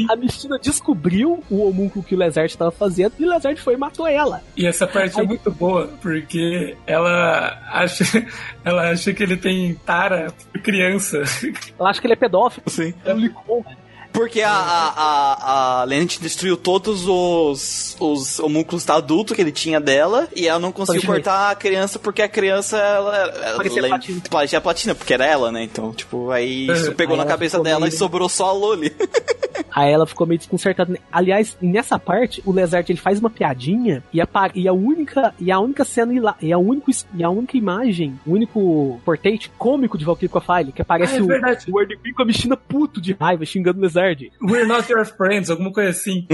A Mistina descobriu o homúnculo que o Lezard estava fazendo e o Lezard foi e matou ela. E essa parte é muito boa, porque ela acha, ela acha que ele tem tara por criança. Ela acha que ele é pedófilo. Sim. É um licor, velho. Porque a, a, a, a Lenneth destruiu todos os, os homúnculos da adulto que ele tinha dela e ela não conseguiu Pode cortar a criança porque a criança ela, ela Parecia lem- platina. parecia platina, porque era ela, né? Então, tipo, aí isso É, pegou aí na cabeça dela e meio- sobrou só a Loli. Aí ela ficou meio desconcertada. Aliás, nessa parte, o Lezard ele faz uma piadinha e a, e a única e a única cena e a única e a única imagem, o único portrait cômico de Valkyrie Profile que aparece Ah, é o, o com a mexina puto de raiva xingando o We're not your friends, alguma coisa assim.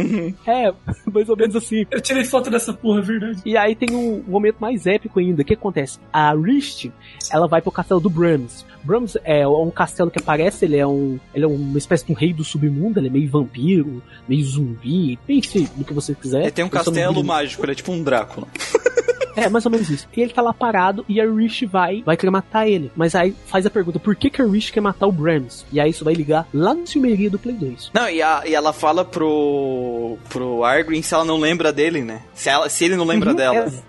É, mais ou menos assim. Eu tirei foto dessa porra, é verdade. E aí tem um momento mais épico ainda. O que acontece? A Rist, ela vai pro castelo do Brahms. Brahms é um castelo que aparece, ele é um. Ele é uma espécie de um rei do submundo, ele é meio vampiro, meio zumbi, pense no que você quiser. Ele tem um castelo mágico, ele é tipo um Drácula. É, mais ou menos isso. E ele tá lá parado e a Rish vai, vai querer matar ele. Mas aí faz a pergunta, por que, que a Rish quer matar o Brahms? E aí isso vai ligar lá no Silmeria do Play 2. Não, e, a- e ela fala pro, pro Argrin se ela não lembra dele, né? Se, ela, se ele não lembra Uhum, dela. exa-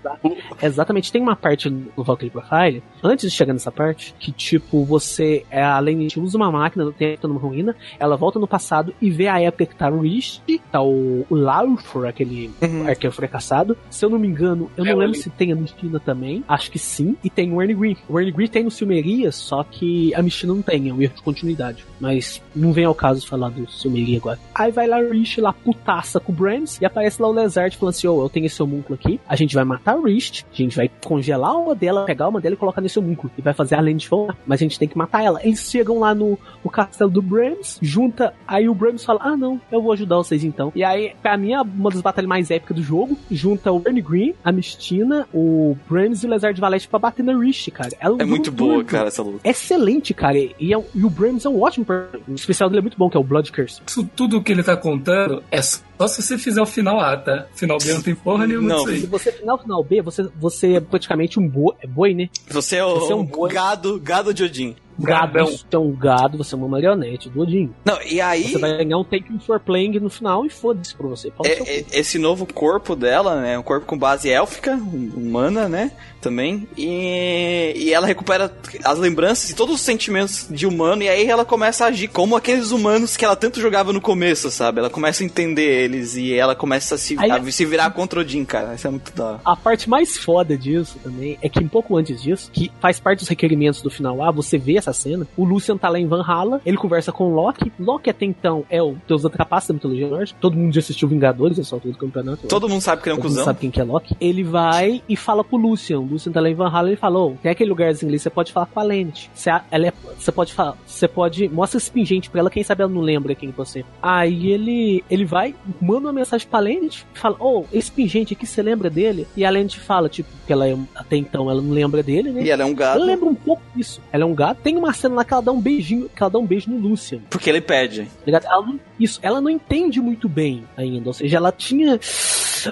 exatamente. Tem uma parte no Valkyrie Profile, antes de chegar nessa parte, que tipo, você, é, além de usa uma máquina do tempo numa ruína, ela volta no passado e vê a época que tá o Rish, tá o, o Laufur, aquele Uhum. arqueiro fracassado. Se eu não me engano, eu É, não lembro se tem a Mistina também. Acho que sim. E tem o Ernie Green. O Ernie Green tem no Silmeria, só que a Mistina não tem, é um erro de continuidade. Mas não vem ao caso falar do Silmeria agora. Aí vai lá o Rish lá putaça com o Brams e aparece lá o Lezard falando assim: Ô, eu tenho esse homúnculo aqui. A gente vai matar o Rish, a gente vai congelar uma dela, pegar uma dela e colocar nesse homúnculo. E vai fazer a lente voar. Mas a gente tem que matar ela. Eles chegam lá no, no castelo do Brams, junta. Aí o Brams fala: Ah, não, eu vou ajudar vocês então. E aí, pra mim, é uma das batalhas mais épicas do jogo. Junta o Ernie Green, a Mistina, o Brams e o Lezard Valete pra bater na Rish, cara. Ela É muito boa, tudo. cara, essa luta. Excelente, cara. E, é e o Brams é um ótimo personagem. O especial dele é muito bom, que é o Blood Curse. Isso tudo que ele tá contando é só se você fizer o final A, tá? Final B não tem porra nenhuma Não. disso aí. Se você final final B, você, você é praticamente um boi, é boi né? Você é o, Você é um boi. gado, gado de Odin. Gado, você é um gado, você é uma marionete do Odin. Não, e aí. Você vai ganhar um Take for Playing no final e foda-se pra você. É- é- esse novo corpo dela, né? Um corpo com base élfica, hum- humana, né? Também. E, e ela recupera as lembranças e todos os sentimentos de humano. E aí ela começa a agir como aqueles humanos que ela tanto jogava no começo, sabe? Ela começa a entender eles e ela começa a se, Aí- a se virar contra o Odin, cara. Isso é muito da. A parte mais foda disso também é que um pouco antes disso, que faz parte dos requerimentos do final A, você vê essa cena, o Lucian tá lá em Valhalla, ele conversa com o Loki. Loki até então é o deus da trapaça da mitologia nórdica. Todo mundo já assistiu Vingadores nessa altura do campeonato. Todo mundo sabe que é um Todo mundo cuzão. sabe quem que é Loki. Ele vai e fala pro Lucian. Lucian tá lá em Valhalla e ele falou: tem aquele lugarzinho ali, você pode falar com a Lente. Você, ela é, você pode falar, você pode. Mostra esse pingente pra ela, quem sabe ela não lembra quem você. é. Aí ele ele vai, manda uma mensagem pra Lente e fala: Oh, esse pingente aqui, você lembra dele? E a Lente fala, tipo, que ela é, até então ela não lembra dele, né? E ela é um gado. Ela lembra um pouco disso. Ela é um gato. Tem uma cena lá que ela dá um beijinho, que ela dá um beijo no Lucian. Porque ele pede. Tá? Ela isso, ela não entende muito bem ainda. Ou seja, ela tinha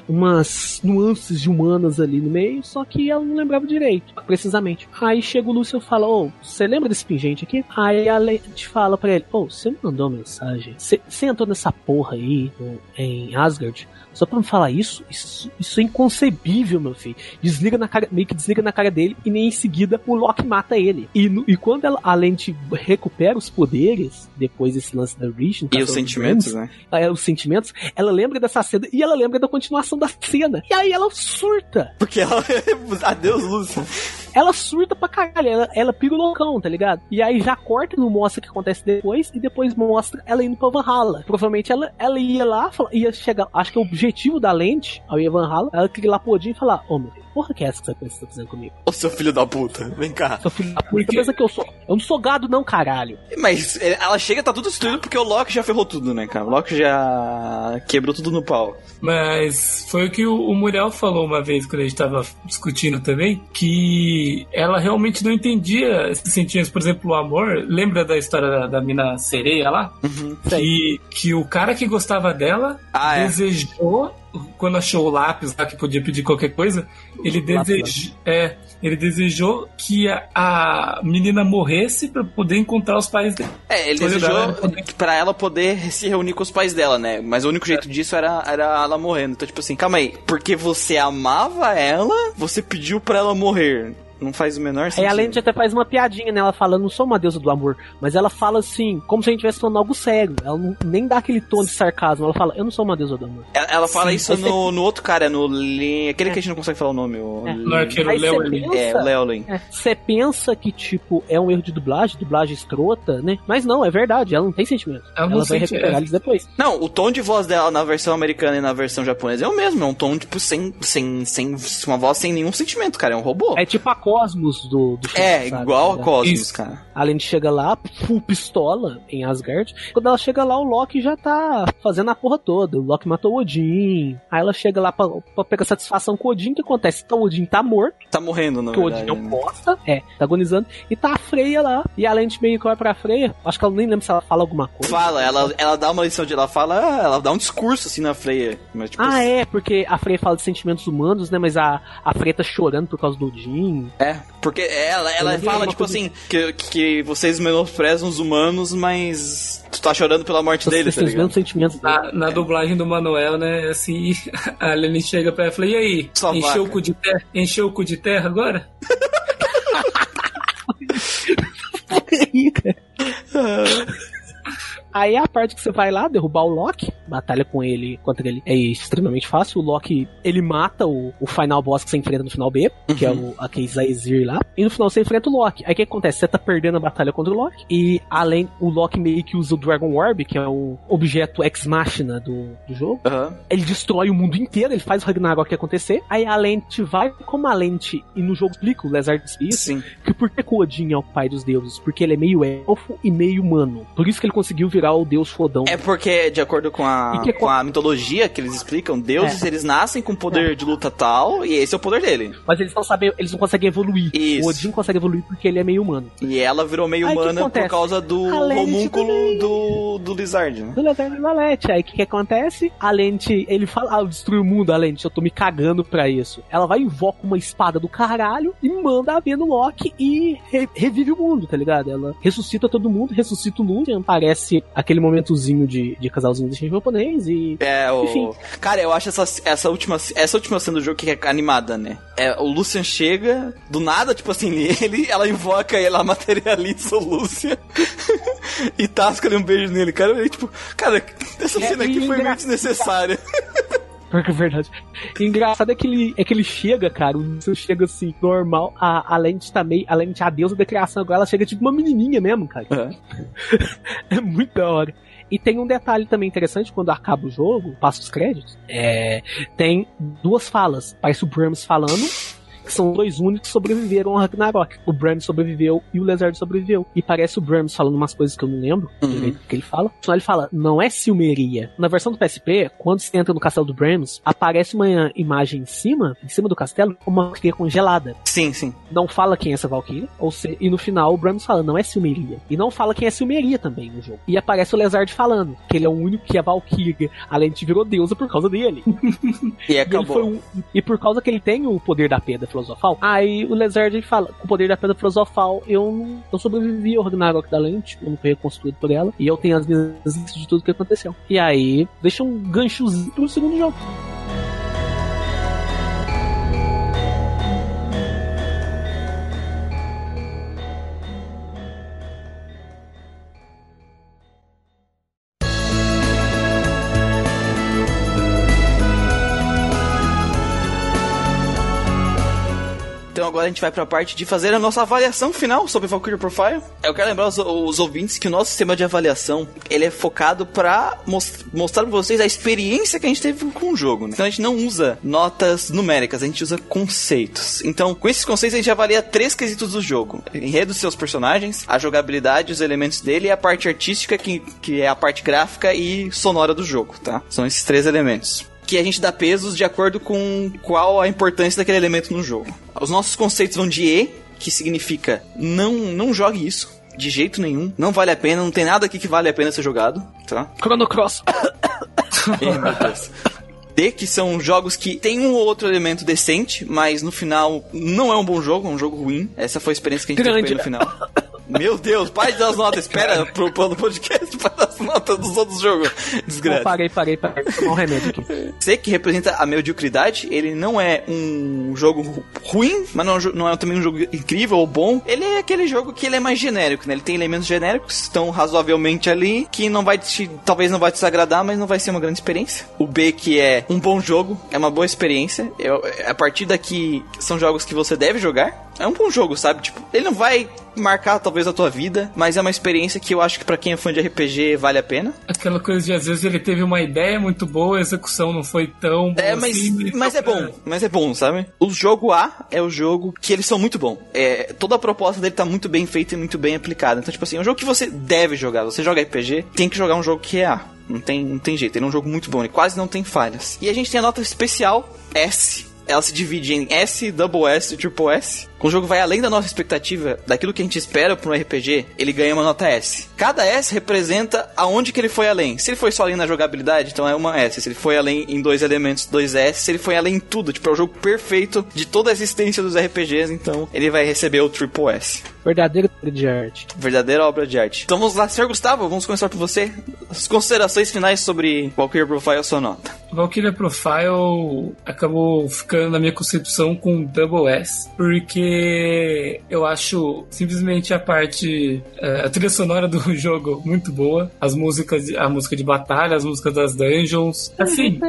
umas nuances de humanas ali no meio, só que ela não lembrava direito, precisamente. Aí chega o Lúcio e fala: Ô, você lembra desse pingente aqui? Aí a Lente fala pra ele: Ô, você me mandou uma mensagem? Você entrou nessa porra aí no- em Asgard? Só pra me falar isso, isso, isso é inconcebível, meu filho. Desliga na cara, meio que desliga na cara dele e nem em seguida o Loki mata ele. E, no- e quando ela, a Lente recupera os poderes, depois desse lance da no E os dos sentimentos, Dragons, né? é, os sentimentos, ela lembra dessa cena e ela lembra da continuação da cena. E aí ela surta. Porque ela. Adeus, Lúcia. Ela surta pra caralho. Ela, ela pira o loucão, tá ligado? E aí já corta, não mostra o que acontece depois. E depois mostra ela indo pra Valhalla. Provavelmente ela, ela ia lá, fala- ia chegar. Acho que o objetivo da lente, ao ir a Valhalla, ela queria ir lá pro Odin e falar: Ô meu filho, porra que é essa que você tá fazendo comigo? Ô, seu filho da puta, vem cá. Seu filho da puta, pensa que eu sou. Eu não sou gado, não, caralho. Mas é, ela chega, tá tudo destruído porque o Loki já ferrou tudo, né, cara? O Loki já quebrou tudo no pau. Mas foi o que o, o Muriel falou uma vez quando a gente tava discutindo também, que ela realmente não entendia esses sentimentos, por exemplo, o amor. Lembra da história da, da mina sereia lá? Que, que o cara que gostava dela Ah, é. desejou, quando achou o lápis lá que podia pedir qualquer coisa, ele Lápis, desejou. É, ele desejou que a, a menina morresse pra poder encontrar os pais dele. É, ele desejou legal, né? pra ela poder se reunir com os pais dela, né? Mas o único jeito disso era, era ela morrendo. Então, tipo assim, calma aí. Porque você amava ela, você pediu pra ela morrer. Não faz o menor Aí sentido. a Lente até faz uma piadinha, né? Ela fala, não sou uma deusa do amor, mas ela fala assim, como se a gente estivesse falando algo sério. Ela não, nem dá aquele tom de sarcasmo. Ela fala, eu não sou uma deusa do amor. Ela, ela fala Sim, isso aí no, no outro cara, no Le... aquele que a gente não consegue falar o nome. O... É. No arqueiro Aí É, o Leolin. É, Você pensa que, tipo, é um erro de dublagem, dublagem escrota, né? Mas não, é verdade, ela não tem sentimento. Ela Ela, vai sente, recuperar é. eles depois. Não, o tom de voz dela na versão americana e na versão japonesa é o mesmo. É um tom, tipo, sem, sem, sem uma voz sem nenhum sentimento, cara. É um robô. É tipo a Cosmos do, do É, sabe? igual a É. Cosmos, Isso. cara. A Lente chega lá, full pistola em Asgard. Quando ela chega lá, o Loki já tá fazendo a porra toda. O Loki matou o Odin. Aí ela chega lá pra, pra pegar satisfação com o Odin. O que acontece? Então, o Odin tá morto, Tá morrendo, na que o. Odin é um bosta. É, tá agonizando. E tá a Freya lá. E a Lente meio que vai pra Freya. Acho que ela nem lembra se ela fala alguma coisa. Fala, ela, ela dá uma lição de. Ela fala, ela dá um discurso assim na Freya. Mas, tipo, Ah, é, porque a Freya fala de sentimentos humanos, né? Mas a, a Freya tá chorando por causa do Odin. É, porque ela, ela fala, tipo coisa- assim, que, que vocês menosprezam os humanos, mas tu tá chorando pela morte deles, tá têm os mesmos ligado? sentimentos. Na, na dublagem do Manuel, né, assim, a Lenny chega pra ela e fala, e aí, Sua encheu o, vaca." cu de terra, encheu o cu de terra agora? Aí é a parte que você vai lá derrubar o Loki, batalha com ele contra ele é extremamente fácil. O Loki ele mata o, o final boss que você enfrenta no final B, que é o aquele Zaizir lá, e no final você enfrenta o Loki. Aí o que acontece? Você tá perdendo a batalha contra o Loki, e além o Loki meio que usa o Dragon Orb, que é o objeto ex-machina do, do jogo, Aham. ele destrói o mundo inteiro, ele faz o Ragnarok acontecer. Aí a lente vai como a lente, e no jogo explica, o Lezard diz isso, Sim. que por que que o Odin é o pai dos deuses? Porque ele é meio elfo e meio humano. Por isso que ele conseguiu virar o deus fodão. É porque, de acordo com a, que- com a mitologia que eles explicam, deuses eles nascem com poder de luta tal, e esse é o poder dele. Mas eles não sabem, eles não conseguem evoluir. Isso. O Odin consegue evoluir porque ele é meio humano. E ela virou meio Aí, humana por causa do homúnculo do, do Lizard, né? Do Lezard Valete. Aí o que, que acontece? A lente, ele fala, ah, eu destruí o mundo, a lente, eu tô me cagando pra isso. Ela vai invoca uma espada do caralho e manda a ver no Loki e re- revive o mundo, tá ligado? Ela ressuscita todo mundo, ressuscita o Lucian, aparece aquele momentozinho de, de casalzinho de japonês e É, o. Enfim. Cara, eu acho essa, essa, última, essa última cena do jogo que é animada, né? É, o Lucian chega, do nada, tipo assim, ele, ela invoca e ela materializa o Lucian e tasca ali um beijo nele. Cara, eu, tipo, cara, essa É, cena aqui e foi engra- meio desnecessária. Porque é verdade. E engraçado é que ele, é que ele chega, cara. O Lucian chega assim, normal. A, a lente tá meio. A lente, a deusa da criação agora, ela chega tipo uma menininha mesmo, cara. É muito da hora. E tem um detalhe também interessante quando acaba o jogo, passa os créditos. É, tem duas falas. Parece o Brahms falando, que são dois únicos que sobreviveram ao Ragnarok. O Brahms sobreviveu e o Lezard sobreviveu. E parece o Brahms falando umas coisas que eu não lembro Uhum. direito que ele fala. Só ele fala, não é Silmeria. Na versão do PSP, quando você entra no castelo do Brahms, aparece uma imagem em cima, em cima do castelo, uma Valkyria congelada Sim, sim. não fala quem é essa Valkyria, ou se, e no final o Brahms fala, não é Silmeria. E não fala quem é Silmeria também no jogo. E aparece o Lezard falando, que ele é o único que é Valkyria. Além de virou deusa por causa dele. E E, ele acabou. foi um- e por causa que ele tem o poder da pedra filosofal, aí o Lezard fala, com o poder da pedra filosofal, eu, não- sobrevivi ao Ragnarok da Lente, eu não fui reconstruído por ela, e eu tenho as minhas de tudo que aconteceu. E aí, deixa um ganchozinho pro segundo jogo. Agora a gente vai pra parte de fazer a nossa avaliação final sobre Valkyrie Profile. Eu quero lembrar os, os ouvintes que o nosso sistema de avaliação, ele é focado pra mos- mostrar pra vocês a experiência que a gente teve com o jogo, né? Então a gente não usa notas numéricas, a gente usa conceitos. Então, com esses conceitos a gente avalia três quesitos do jogo. Enredo dos seus personagens, a jogabilidade, os elementos dele e a parte artística, que, que é a parte gráfica e sonora do jogo, tá? São esses três elementos que a gente dá pesos de acordo com qual a importância daquele elemento no jogo. Os nossos conceitos vão de E, que significa não, não jogue isso. De jeito nenhum. Não vale a pena, não tem nada aqui que vale a pena ser jogado, tá? Chrono Cross. Ih, meu Deus. D, que são jogos que tem um ou outro elemento decente, mas no final não é um bom jogo, é um jogo ruim. Essa foi a experiência que a gente teve no final. Meu Deus, pai das notas, espera pro, pro podcast para as notas dos outros jogos. Desgraça. parei, parei, parei. Vou tomar um remédio aqui. Você que representa a mediocridade, ele não é um jogo ru- ruim, mas não é, não é também um jogo incrível ou bom. Ele é aquele jogo que ele é mais genérico, né? Ele tem elementos genéricos, estão razoavelmente ali, que não vai te, talvez não vai te desagradar, mas não vai ser uma grande experiência. O B que é um bom jogo, é uma boa experiência. Eu- a partir daqui são jogos que você deve jogar. É um bom jogo, sabe? Tipo, ele não vai marcar talvez a tua vida, mas é uma experiência que eu acho que pra quem é fã de RPG vale a pena. Aquela coisa de às vezes ele teve uma ideia muito boa, a execução não foi tão boa É, mas, assim, mas é bom, mas é bom, sabe? O jogo A é o jogo que eles são muito bom. É, toda a proposta dele tá muito bem feita e muito bem aplicada. Então, tipo assim, é um jogo que você deve jogar. Você joga RPG, tem que jogar um jogo que é A. Não tem, não tem jeito, ele é um jogo muito bom, ele quase não tem falhas. E a gente tem a nota especial S. Ela se divide em S, Double S e Triple S. Quando o jogo vai além da nossa expectativa, daquilo que a gente espera para um RPG, ele ganha uma nota S. Cada S representa aonde que ele foi além. Se ele foi só além na jogabilidade, então é uma S. Se ele foi além em dois elementos, dois S. Se ele foi além em tudo, tipo, é o jogo perfeito de toda a existência dos RPGs, então ele vai receber o Triple S. Verdadeiro de arte. Verdadeira obra de arte. Então vamos lá, senhor Gustavo, vamos começar por você. As considerações finais sobre Valkyrie Profile, sua nota. Valkyria Profile acabou ficando na minha concepção com Double S, porque eu acho simplesmente a parte, eh, a trilha sonora do jogo muito boa, as músicas, a música de batalha, as músicas das dungeons, assim,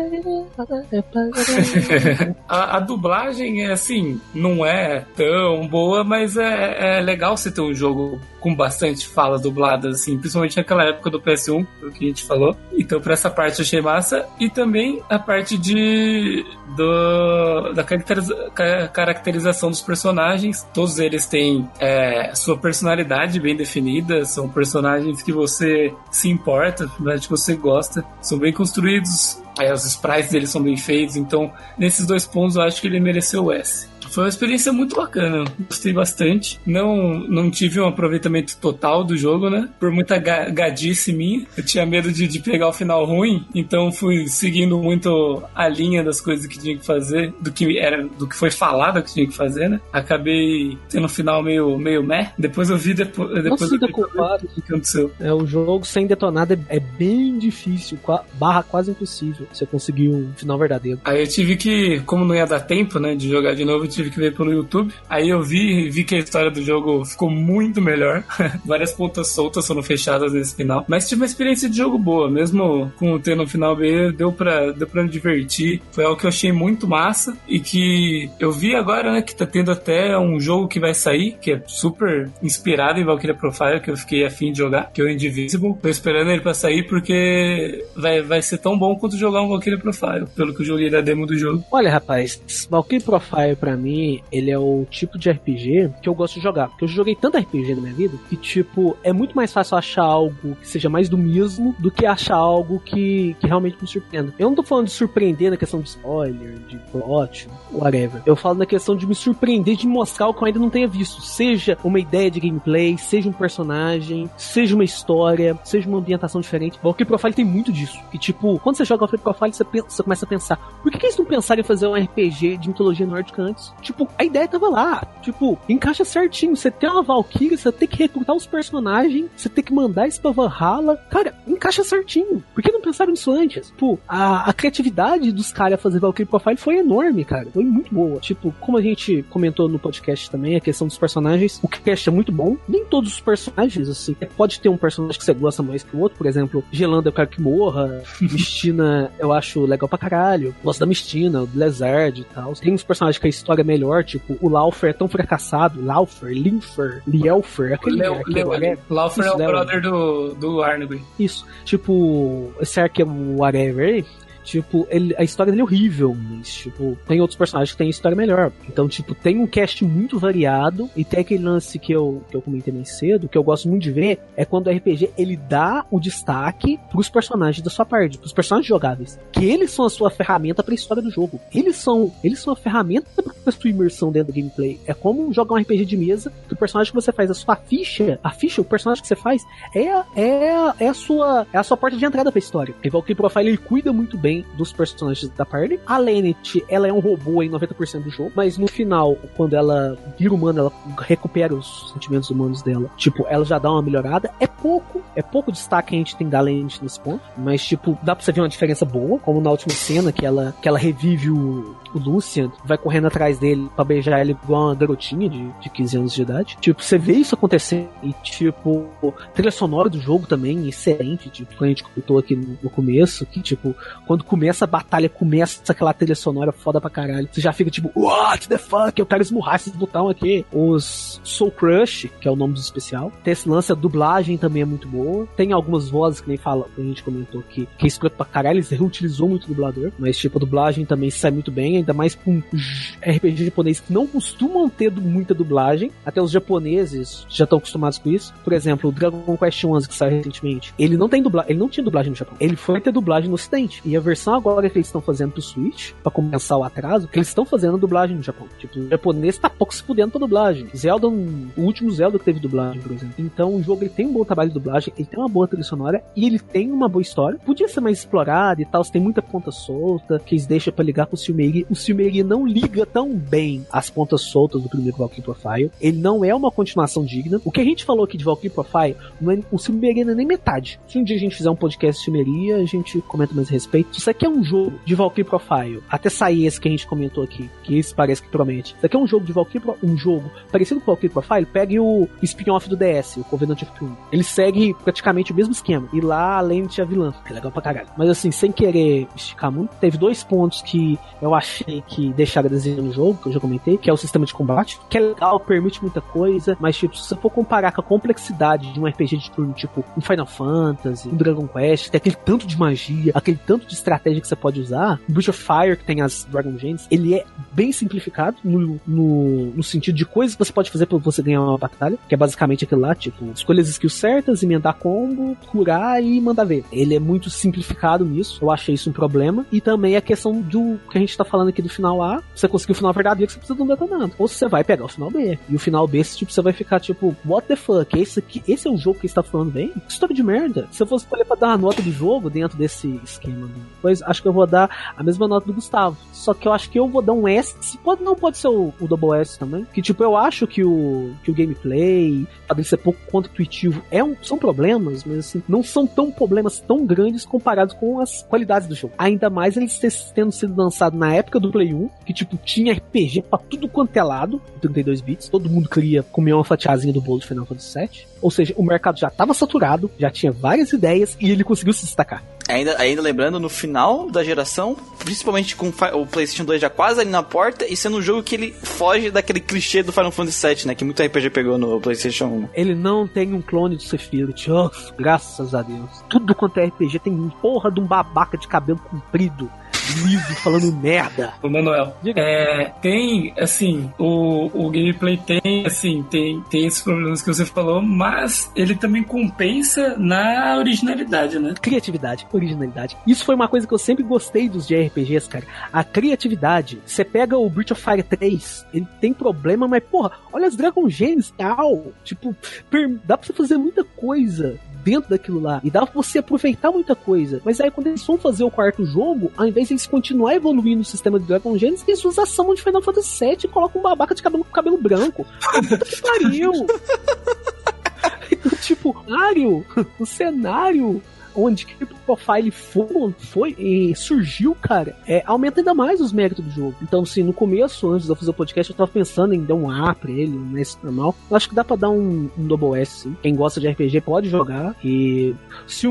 a, a dublagem é assim, não é tão boa, mas é, é legal você ter um jogo com bastante falas dubladas, assim, principalmente naquela época do PS1, do que a gente falou. Então, por essa parte eu achei massa. E também a parte de do, da caracteriza- ca- caracterização dos personagens. Todos eles têm é, sua personalidade bem definida, são personagens que você se importa, que você gosta, são bem construídos. Aí os sprites deles são bem feitos, então nesses dois pontos eu acho que ele mereceu o S. Foi uma experiência muito bacana, gostei bastante. Não, não tive um aproveitamento total do jogo, né? Por muita ga- gadice minha. Eu tinha medo de, de pegar o final ruim, então fui seguindo muito a linha das coisas que tinha que fazer, do que era, do que foi falado que tinha que fazer, né? Acabei tendo um final meio, meio meh. Depois eu vi depois, depois eu vi culpado. o que aconteceu. É, o jogo sem detonado é, é bem difícil, barra quase impossível você conseguir um final verdadeiro. Aí eu tive que, como não ia dar tempo, né, de jogar de novo, eu tive que ver pelo YouTube. Aí eu vi, vi que a história do jogo ficou muito melhor. Várias pontas soltas foram fechadas nesse final. Mas tive uma experiência de jogo boa, mesmo com tendo um final B, deu pra, deu pra me divertir. Foi algo que eu achei muito massa e que eu vi agora, né, que tá tendo até um jogo que vai sair, que é super inspirado em Valkyria Profile, que eu fiquei afim de jogar, que é o Indivisible. Tô esperando ele pra sair porque vai, vai ser tão bom quanto jogar um Valkyria Profile, pelo que eu joguei da demo do jogo. Olha, rapaz, Valkyrie Profile pra mim, ele é o tipo de RPG que eu gosto de jogar. Porque eu joguei tanto RPG na minha vida que, tipo, é muito mais fácil achar algo que seja mais do mesmo do que achar algo que, que realmente me surpreenda. Eu não tô falando de surpreender na questão de spoiler, de plot, whatever. Eu falo na questão de me surpreender, de mostrar o que eu ainda não tenha visto. Seja uma ideia de gameplay, seja um personagem, seja uma história, seja uma ambientação diferente. Valkyrie Profile tem muito disso. Que, tipo, quando você joga Valkyrie Profile, você, pensa, você começa a pensar, por que, que eles não pensaram em fazer um RPG de mitologia nórdica antes? Tipo, a ideia tava lá. Tipo, encaixa certinho. Você tem uma Valkyrie, você tem que recrutar os personagens, você tem que mandar isso pra Valhalla. Cara, encaixa certinho. Por que não pensaram nisso antes? Tipo, a, a criatividade dos caras a fazer Valkyrie Profile foi enorme, cara. Foi muito boa. Tipo, como a gente comentou no podcast também, a questão dos personagens, o cast é muito bom. Nem todos os personagens, assim, pode ter um personagem que você gosta mais que o outro. Por exemplo, Gelanda eu quero que morra. Mistina eu acho legal pra caralho. Gosto da Mistina, o Blizzard e tal. Tem uns personagens que a história é melhor, tipo, o Laufer é tão fracassado. Laufer, Linfer, Lielfer, aquele, Leo, aquele Leo, whatever. Laufer é o brother do, do Arnagui. Isso, tipo, esse arqueiro whatever aí, tipo, ele, a história dele é horrível, mas, tipo, tem outros personagens que têm história melhor. Então, tipo, tem um cast muito variado, e tem aquele lance que eu, que eu comentei mais cedo, que eu gosto muito de ver, é quando o RPG, ele dá o destaque pros personagens da sua parte, pros personagens jogáveis, que eles são a sua ferramenta pra história do jogo. Eles são, eles são a ferramenta pra sua imersão dentro do gameplay. É como jogar um RPG de mesa, que o personagem que você faz, a sua ficha, a ficha, o personagem que você faz, é, é, é a sua é a sua porta de entrada pra história. E Valkyrie Profile ele cuida muito bem dos personagens da party. A Lennet, ela é um robô em 90% do jogo, mas no final, quando ela vira humana, ela recupera os sentimentos humanos dela. Tipo, ela já dá uma melhorada. É pouco, é pouco destaque que a gente tem da Lennet nesse ponto, mas tipo, dá pra você ver uma diferença boa, como na última cena que ela, que ela revive o, o Lucian, vai correndo atrás dele pra beijar ele igual uma garotinha de, de 15 anos de idade. Tipo, você vê isso acontecendo e tipo, trilha sonora do jogo também excelente, tipo, a gente comentou aqui no, no começo, que tipo, quando começa a batalha, começa aquela trilha sonora foda pra caralho. Você já fica tipo, what the fuck, eu quero esmurrar esse botão aqui. Os Soul Crush, que é o nome do especial. Tem esse lance, a dublagem também é muito boa. Tem algumas vozes que nem fala, que a gente comentou aqui, que é escroto pra caralho, eles reutilizou muito o dublador, mas tipo, a dublagem também sai muito bem, ainda mais com um RPG japonês que não costumam ter muita dublagem. Até os japoneses já estão acostumados com isso. Por exemplo, o Dragon Quest 11 que saiu recentemente, ele não tem dublagem, ele não tinha dublagem no Japão. Ele foi ter dublagem no Ocidente. E a versão agora que eles estão fazendo pro Switch, para compensar o atraso, que eles estão fazendo dublagem no Japão. Tipo, o japonês tá pouco se fudendo pra dublagem. Zelda, o último Zelda que teve dublagem, por exemplo. Então o jogo ele tem um bom trabalho de dublagem, ele tem uma boa trilha sonora e ele tem uma boa história. Podia ser mais explorado e tal, tem muita ponta solta que eles deixam para ligar com o Silmeiri. O Silmeiri não liga tão bem as pontas soltas do primeiro Valkyrie Profile. Ele não é uma continuação digna. O que a gente falou aqui de Valkyrie Profile, é, o Silmeiri não é nem metade. Se um dia a gente fizer um podcast de Silmeria, a gente comenta mais a respeito. Isso aqui é um jogo de Valkyrie Profile. Até sair esse que a gente comentou aqui, que esse parece que promete. Isso aqui é um jogo de Valkyrie um jogo parecido com o Valkyrie Profile. Pegue o spin-off do DS, o Covenant of Doom. Ele segue praticamente o mesmo esquema. E lá, além de a vilã. É legal pra caralho. Mas assim, sem querer esticar muito, teve dois pontos que eu achei que deixaram desenho no jogo, que eu já comentei, que é o sistema de combate, que é legal, permite muita coisa, mas tipo, se você for comparar com a complexidade de um RPG de turno, tipo um Final Fantasy, um Dragon Quest, tem aquele tanto de magia, aquele tanto de estratégia que você pode usar, o Breath of Fire, que tem as Dragon Gems, ele é bem simplificado no, no, no sentido de coisas que você pode fazer pra você ganhar uma batalha, que é basicamente aquilo lá, tipo, escolher as skills certas, emendar combo, curar e mandar ver. Ele é muito simplificado nisso, eu achei isso um problema, e também a questão do que a gente tá falando aqui do final A, você conseguir o final verdadeiro, você precisa de um detonado. Ou você vai pegar o final B. E o final B, tipo, você vai ficar tipo, what the fuck? Esse, aqui, esse é o jogo que você tá falando bem? Que história de merda. Se eu fosse escolher pra dar uma nota do jogo dentro desse esquema, pois acho que eu vou dar a mesma nota do Gustavo. Só que eu acho que eu vou dar um S. Pode, não pode ser o, o Double S também. Que tipo, eu acho que o, que o gameplay, pode ser pouco quanto intuitivo, é um, são problemas, mas assim, não são tão problemas tão grandes comparados com as qualidades do jogo. Ainda mais eles tendo sido lançados na época do Play 1, que tipo, tinha RPG pra tudo quanto é lado, 32 bits, todo mundo queria comer uma fatiazinha do bolo de Final Fantasy VII. Ou seja, o mercado já estava saturado, já tinha várias ideias e ele conseguiu se destacar. Ainda, ainda lembrando, no final da geração, principalmente com o PlayStation 2 já quase ali na porta, e sendo um jogo que ele foge daquele clichê do Final Fantasy VII, né? Que muito RPG pegou no PlayStation 1. Ele não tem um clone de Sephiroth, oh, graças a Deus. Tudo quanto é RPG tem um porra de um babaca de cabelo comprido liso falando merda. O Manuel. É, tem, assim, o, o gameplay tem, assim, tem, tem esses problemas que você falou, mas ele também compensa na originalidade, né? Criatividade, originalidade. Isso foi uma coisa que eu sempre gostei dos JRPGs, cara. A criatividade. Você pega o Breath of Fire 3, ele tem problema, mas, porra, olha as Dragon Gems, tal. Tipo, dá pra você fazer muita coisa dentro daquilo lá. E dá pra você aproveitar muita coisa. Mas aí quando eles vão fazer o quarto jogo, ao invés de eles continuar evoluindo o sistema de Dragon Genesis, eles usam a Summon de Final Fantasy VII e colocam um babaca de cabelo com cabelo branco. Puta que pariu! então, tipo, Mario, o cenário onde que profile foi, foi surgiu, cara, é, aumenta ainda mais os méritos do jogo. Então, assim, no começo, antes de eu fazer o podcast, eu tava pensando em dar um A pra ele, um S normal. Eu acho que dá pra dar um, um Double S, sim. Quem gosta de RPG pode jogar. E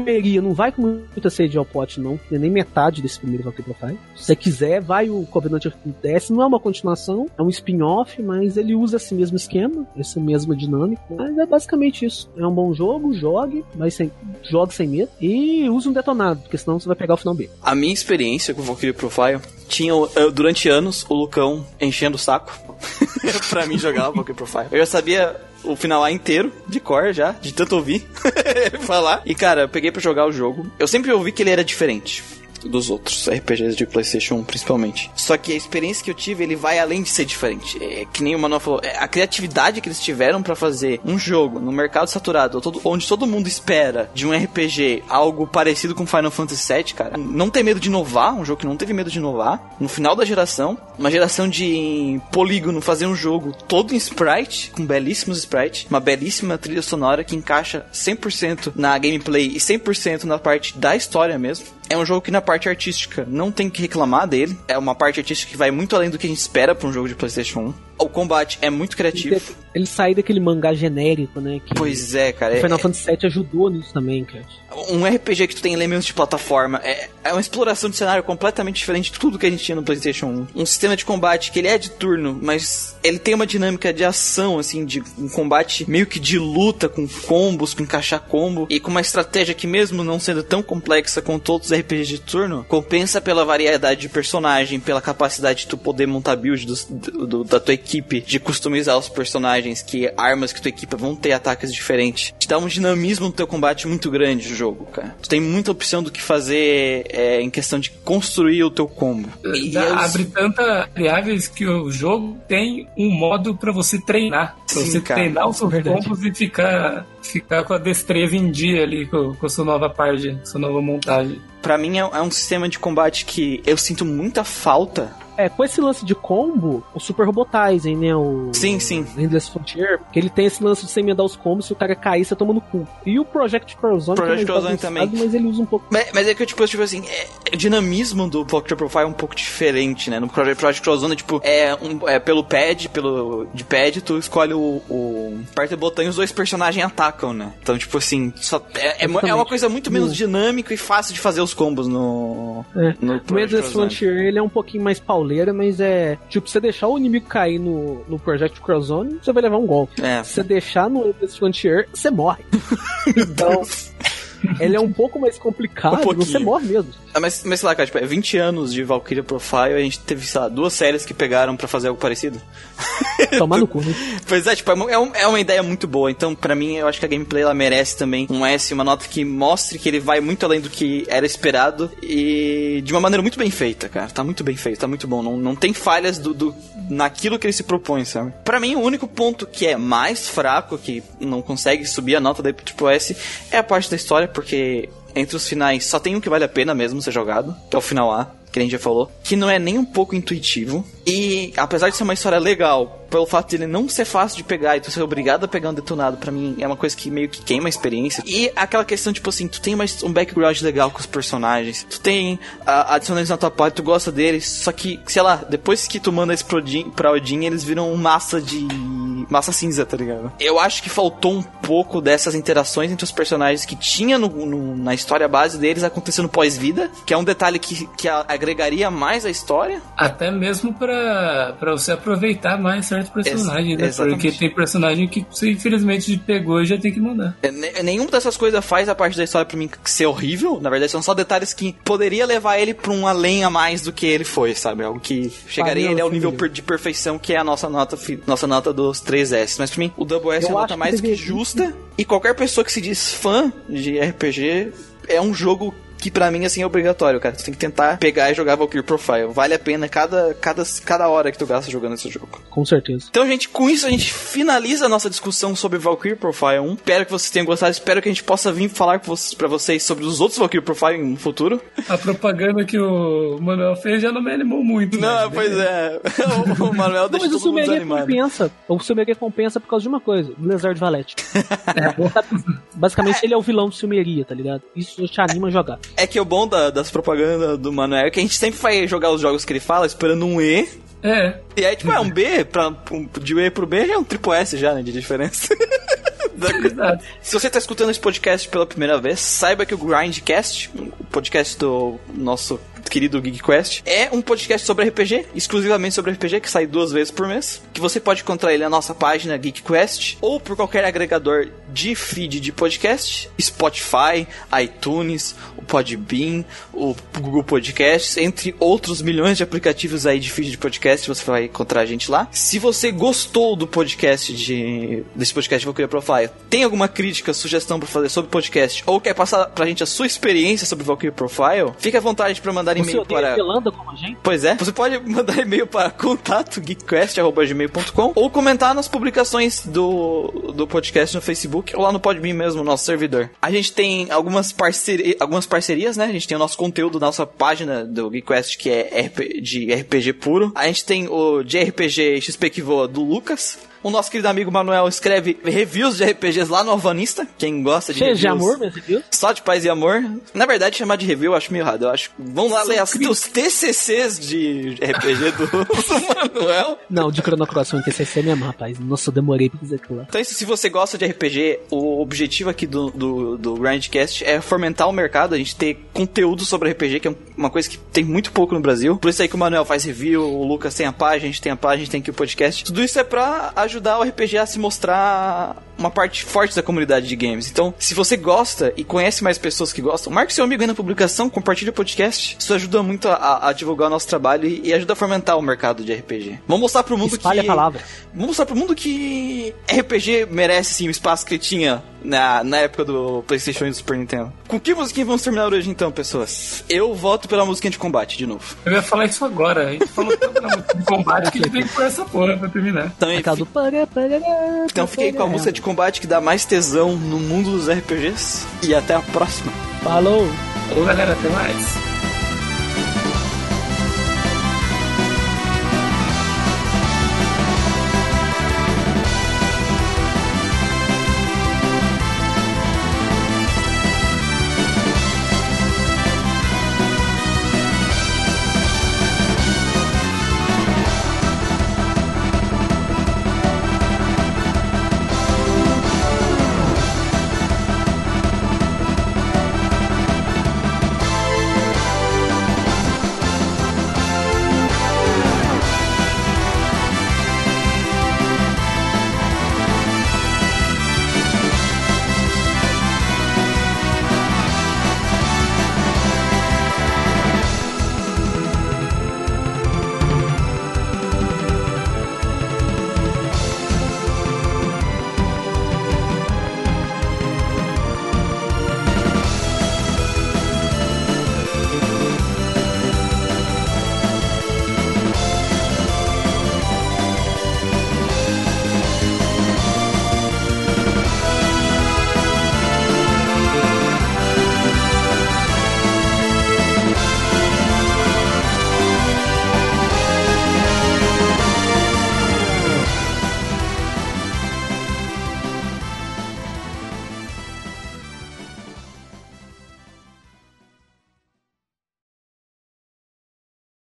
Meria não vai com muita sede ao pote, não, nem metade desse primeiro Valkyrie Profile. Se você quiser, vai o Covenant of DS. Não é uma continuação, é um spin-off, mas ele usa esse mesmo esquema, essa mesma dinâmica. Mas é basicamente isso. É um bom jogo, jogue, mas sem, jogue sem medo. E use um detonado, porque senão você vai pegar o final B. A minha experiência com o Valkyrie Profile tinha durante anos o Lucão enchendo o saco pra mim jogar o Valkyrie Profile. Eu já sabia o final A inteiro, de cor já, de tanto ouvir falar. E cara, eu peguei pra jogar o jogo. Eu sempre ouvi que ele era diferente. Dos outros RPGs de PlayStation 1, principalmente. Só que a experiência que eu tive, ele vai além de ser diferente. É que nem o Manuel falou, é a criatividade que eles tiveram pra fazer um jogo no mercado saturado, todo- onde todo mundo espera de um RPG algo parecido com Final Fantasy VII, cara. Não ter medo de inovar, um jogo que não teve medo de inovar. No final da geração, uma geração de polígono, fazer um jogo todo em sprite, com belíssimos sprites, uma belíssima trilha sonora que encaixa 100% na gameplay e 100% na parte da história mesmo. É um jogo que na parte artística não tem que reclamar dele. É uma parte artística que vai muito além do que a gente espera pra um jogo de PlayStation 1. O combate é muito criativo. Ele sair daquele mangá genérico, né? Pois é, cara. o é- Final Fantasy VII ajudou nisso também, cara. Um RPG que tu tem elementos de plataforma é, é uma exploração de cenário completamente diferente de tudo que a gente tinha no PlayStation 1. Um sistema de combate que ele é de turno, mas ele tem uma dinâmica de ação, assim, de um combate meio que de luta, com combos, com encaixar combo, e com uma estratégia que, mesmo não sendo tão complexa quanto outros RPGs de turno, compensa pela variedade de personagem, pela capacidade de tu poder montar build do- do- da tua equipe, de customizar os personagens, que armas que tu equipa vão ter ataques diferentes. Te dá um dinamismo no teu combate muito grande o jogo, cara. Tu tem muita opção do que fazer é, em questão de construir o teu combo. E Já eu- abre tanta variáveis que o jogo tem um modo pra você treinar. Pra Sim, você cara. treinar os seus Verdade. combos e ficar, ficar com a destreza em dia ali com, com a sua nova parte, com a sua nova montagem. Pra mim é, é um sistema de combate que eu sinto muita falta. É, com esse lance de combo, o Super Robotizing, né? O Sim, sim. Endless Frontier, que ele tem esse lance de você emendar os combos, se o cara cair, você toma no cu. E o Project Crozone, que é Project Crozone bagunçado, também. mas ele usa um pouco. Mas, mas é que, tipo, tipo assim, é- o dinamismo do Pocket Profile é um pouco diferente, né? No Project, Project Crozone, tipo, é, um, é pelo pad, pelo de pad, tu escolhe o, o aperta o botão e os dois personagens atacam, né? Então, tipo assim, só, é, é, é uma coisa muito menos dinâmica e fácil de fazer os combos no, É. no O Project Endless Crozone. Frontier, ele é um pouquinho mais pauleira, mas é. Tipo, você deixar o inimigo cair no, no Project Crozone, você vai levar um golpe. É. Se você deixar no Endless Frontier, você morre. então. Ele é um pouco mais complicado, Um você morre mesmo. Ah, mas, mas sei lá, cara, tipo, é 20 anos de Valkyria Profile a gente teve, sei lá, duas séries que pegaram pra fazer algo parecido. Tomar no cu, né? Pois é, tipo, é uma, é um- é uma ideia muito boa. Então, pra mim, eu acho que a gameplay ela merece também um S, uma nota que mostre que ele vai muito além do que era esperado e de uma maneira muito bem feita, cara. Tá muito bem feito, tá muito bom. Não, não tem falhas do, do- naquilo que ele se propõe, sabe? Pra mim, o único ponto que é mais fraco, que não consegue subir a nota da tipo S, é a parte da história, porque entre os finais só tem um que vale a pena mesmo ser jogado, que é o final A que a gente já falou, que não é nem um pouco intuitivo. E apesar de ser uma história legal, pelo fato de ele não ser fácil de pegar e tu ser obrigado a pegar um detonado, pra mim é uma coisa que meio que queima a experiência. E aquela questão, tipo assim, tu tem mais um background legal com os personagens, tu tem ah, adicionando eles na tua parte, tu gosta deles, só que, sei lá, depois que tu manda pro Odin, pra Odin, eles viram massa de. massa cinza, tá ligado? Eu acho que faltou um pouco dessas interações entre os personagens que tinha no, no- na história base deles acontecendo pós-vida, que é um detalhe que, que agregaria mais a história. Até mesmo pra você aproveitar mais certos personagens, né? exatamente. Porque tem personagem que você infelizmente pegou e já tem que mandar. É, ne- Nenhuma dessas coisas faz a parte da história pra mim ser horrível. Na verdade, são só detalhes que poderia levar ele pra um além a mais do que ele foi, sabe? Algo que chegaria Valeu, ele ao nível per- de perfeição que é a nossa nota, nossa nota dos 3S. Mas pra mim, o Double S Eu é uma nota que mais do que deveria- justa. E qualquer pessoa que se diz fã de RPG é um jogo que pra mim, assim, é obrigatório, cara. Tu tem que tentar pegar e jogar Valkyrie Profile. Vale a pena cada, cada, cada hora que tu gasta jogando esse jogo. Com certeza. Então, gente, com isso a gente finaliza a nossa discussão sobre Valkyrie Profile 1. Espero que vocês tenham gostado. Espero que a gente possa vir falar com vocês, pra vocês sobre os outros Valkyrie Profile no futuro. A propaganda que o Manuel fez já não me animou muito. Não, mas pois é. o, Manuel Não, deixa mas o todo mundo desanimado. compensa. O Sumeria compensa por causa de uma coisa: Blizzard Valete. Basicamente, ele é o vilão do Sumeria, tá ligado? Isso te anima a jogar. É que o bom da- das propagandas do Manuel é que a gente sempre vai jogar os jogos que ele fala esperando um E. É, E aí, tipo, é um B, pra, um- de E pro B já é um triplo S já, né, de diferença. exato. Se você está escutando esse podcast pela primeira vez, saiba que o Grindcast, o podcast do nosso querido GeekQuest, é um podcast sobre RPG, exclusivamente sobre RPG, que sai duas vezes por mês. Que você pode encontrar ele na nossa página GeekQuest ou por qualquer agregador de feed de podcast, Spotify, iTunes, Podbean, o Google Podcasts, entre outros milhões de aplicativos aí de feed de podcast, você vai encontrar a gente lá. Se você gostou do podcast de desse podcast Valkyria Profile, tem alguma crítica, sugestão para fazer sobre o podcast ou quer passar pra gente a sua experiência sobre Valkyria Profile, fique à vontade para mandar e-mail para como a gente? Pois é, você pode mandar e-mail para contato geekquest.gmail.com ou comentar nas publicações do, do podcast no Facebook ou lá no Podbean mesmo, nosso servidor. A gente tem algumas, parceri algumas parcerias, né? A gente tem o nosso conteúdo, nossa página do GeekQuest que é de RPG puro. A gente tem o de RPG XP que voa do Lucas. O nosso querido amigo Manuel escreve reviews de RPGs lá no Alvanista. Quem gosta de Cheio de reviews- amor, meus reviews? só de paz e amor. Na verdade, chamar de review eu acho meio errado. Eu acho. Vamos lá ler as, os TCCs de RPG do, do Manuel. Não, de Chrono Cross foi um TCC mesmo, rapaz. Nossa, eu demorei pra fazer aquilo lá. Então, isso, se você gosta de RPG, o objetivo aqui do, do, do Grindcast é fomentar o mercado, a gente ter conteúdo sobre RPG, que é uma coisa que tem muito pouco no Brasil. Por isso aí que o Manuel faz review, o Lucas tem a página, a gente tem a página, a gente tem aqui o podcast. Tudo isso é pra ajudar o RPG a se mostrar uma parte forte da comunidade de games. Então, se você gosta e conhece mais pessoas que gostam, marque seu amigo aí na publicação, compartilhe o podcast. Isso ajuda muito a, a divulgar o nosso trabalho e, e ajuda a fomentar o mercado de RPG. Vamos mostrar pro mundo Espalhe que... a palavra. Vamos mostrar pro mundo que RPG merece sim o espaço que ele tinha na, na época do PlayStation e do Super Nintendo. Com que musiquinha vamos terminar hoje então, pessoas? Eu voto pela musiquinha de combate de novo. Eu ia falar isso agora. A gente falou tanto na música de combate que a gente tem que pôr essa porra pra terminar. Então, parará, então fiquei com a música de combate que dá mais tesão no mundo dos RPGs. E até a próxima. Falou! Falou, galera. Até mais.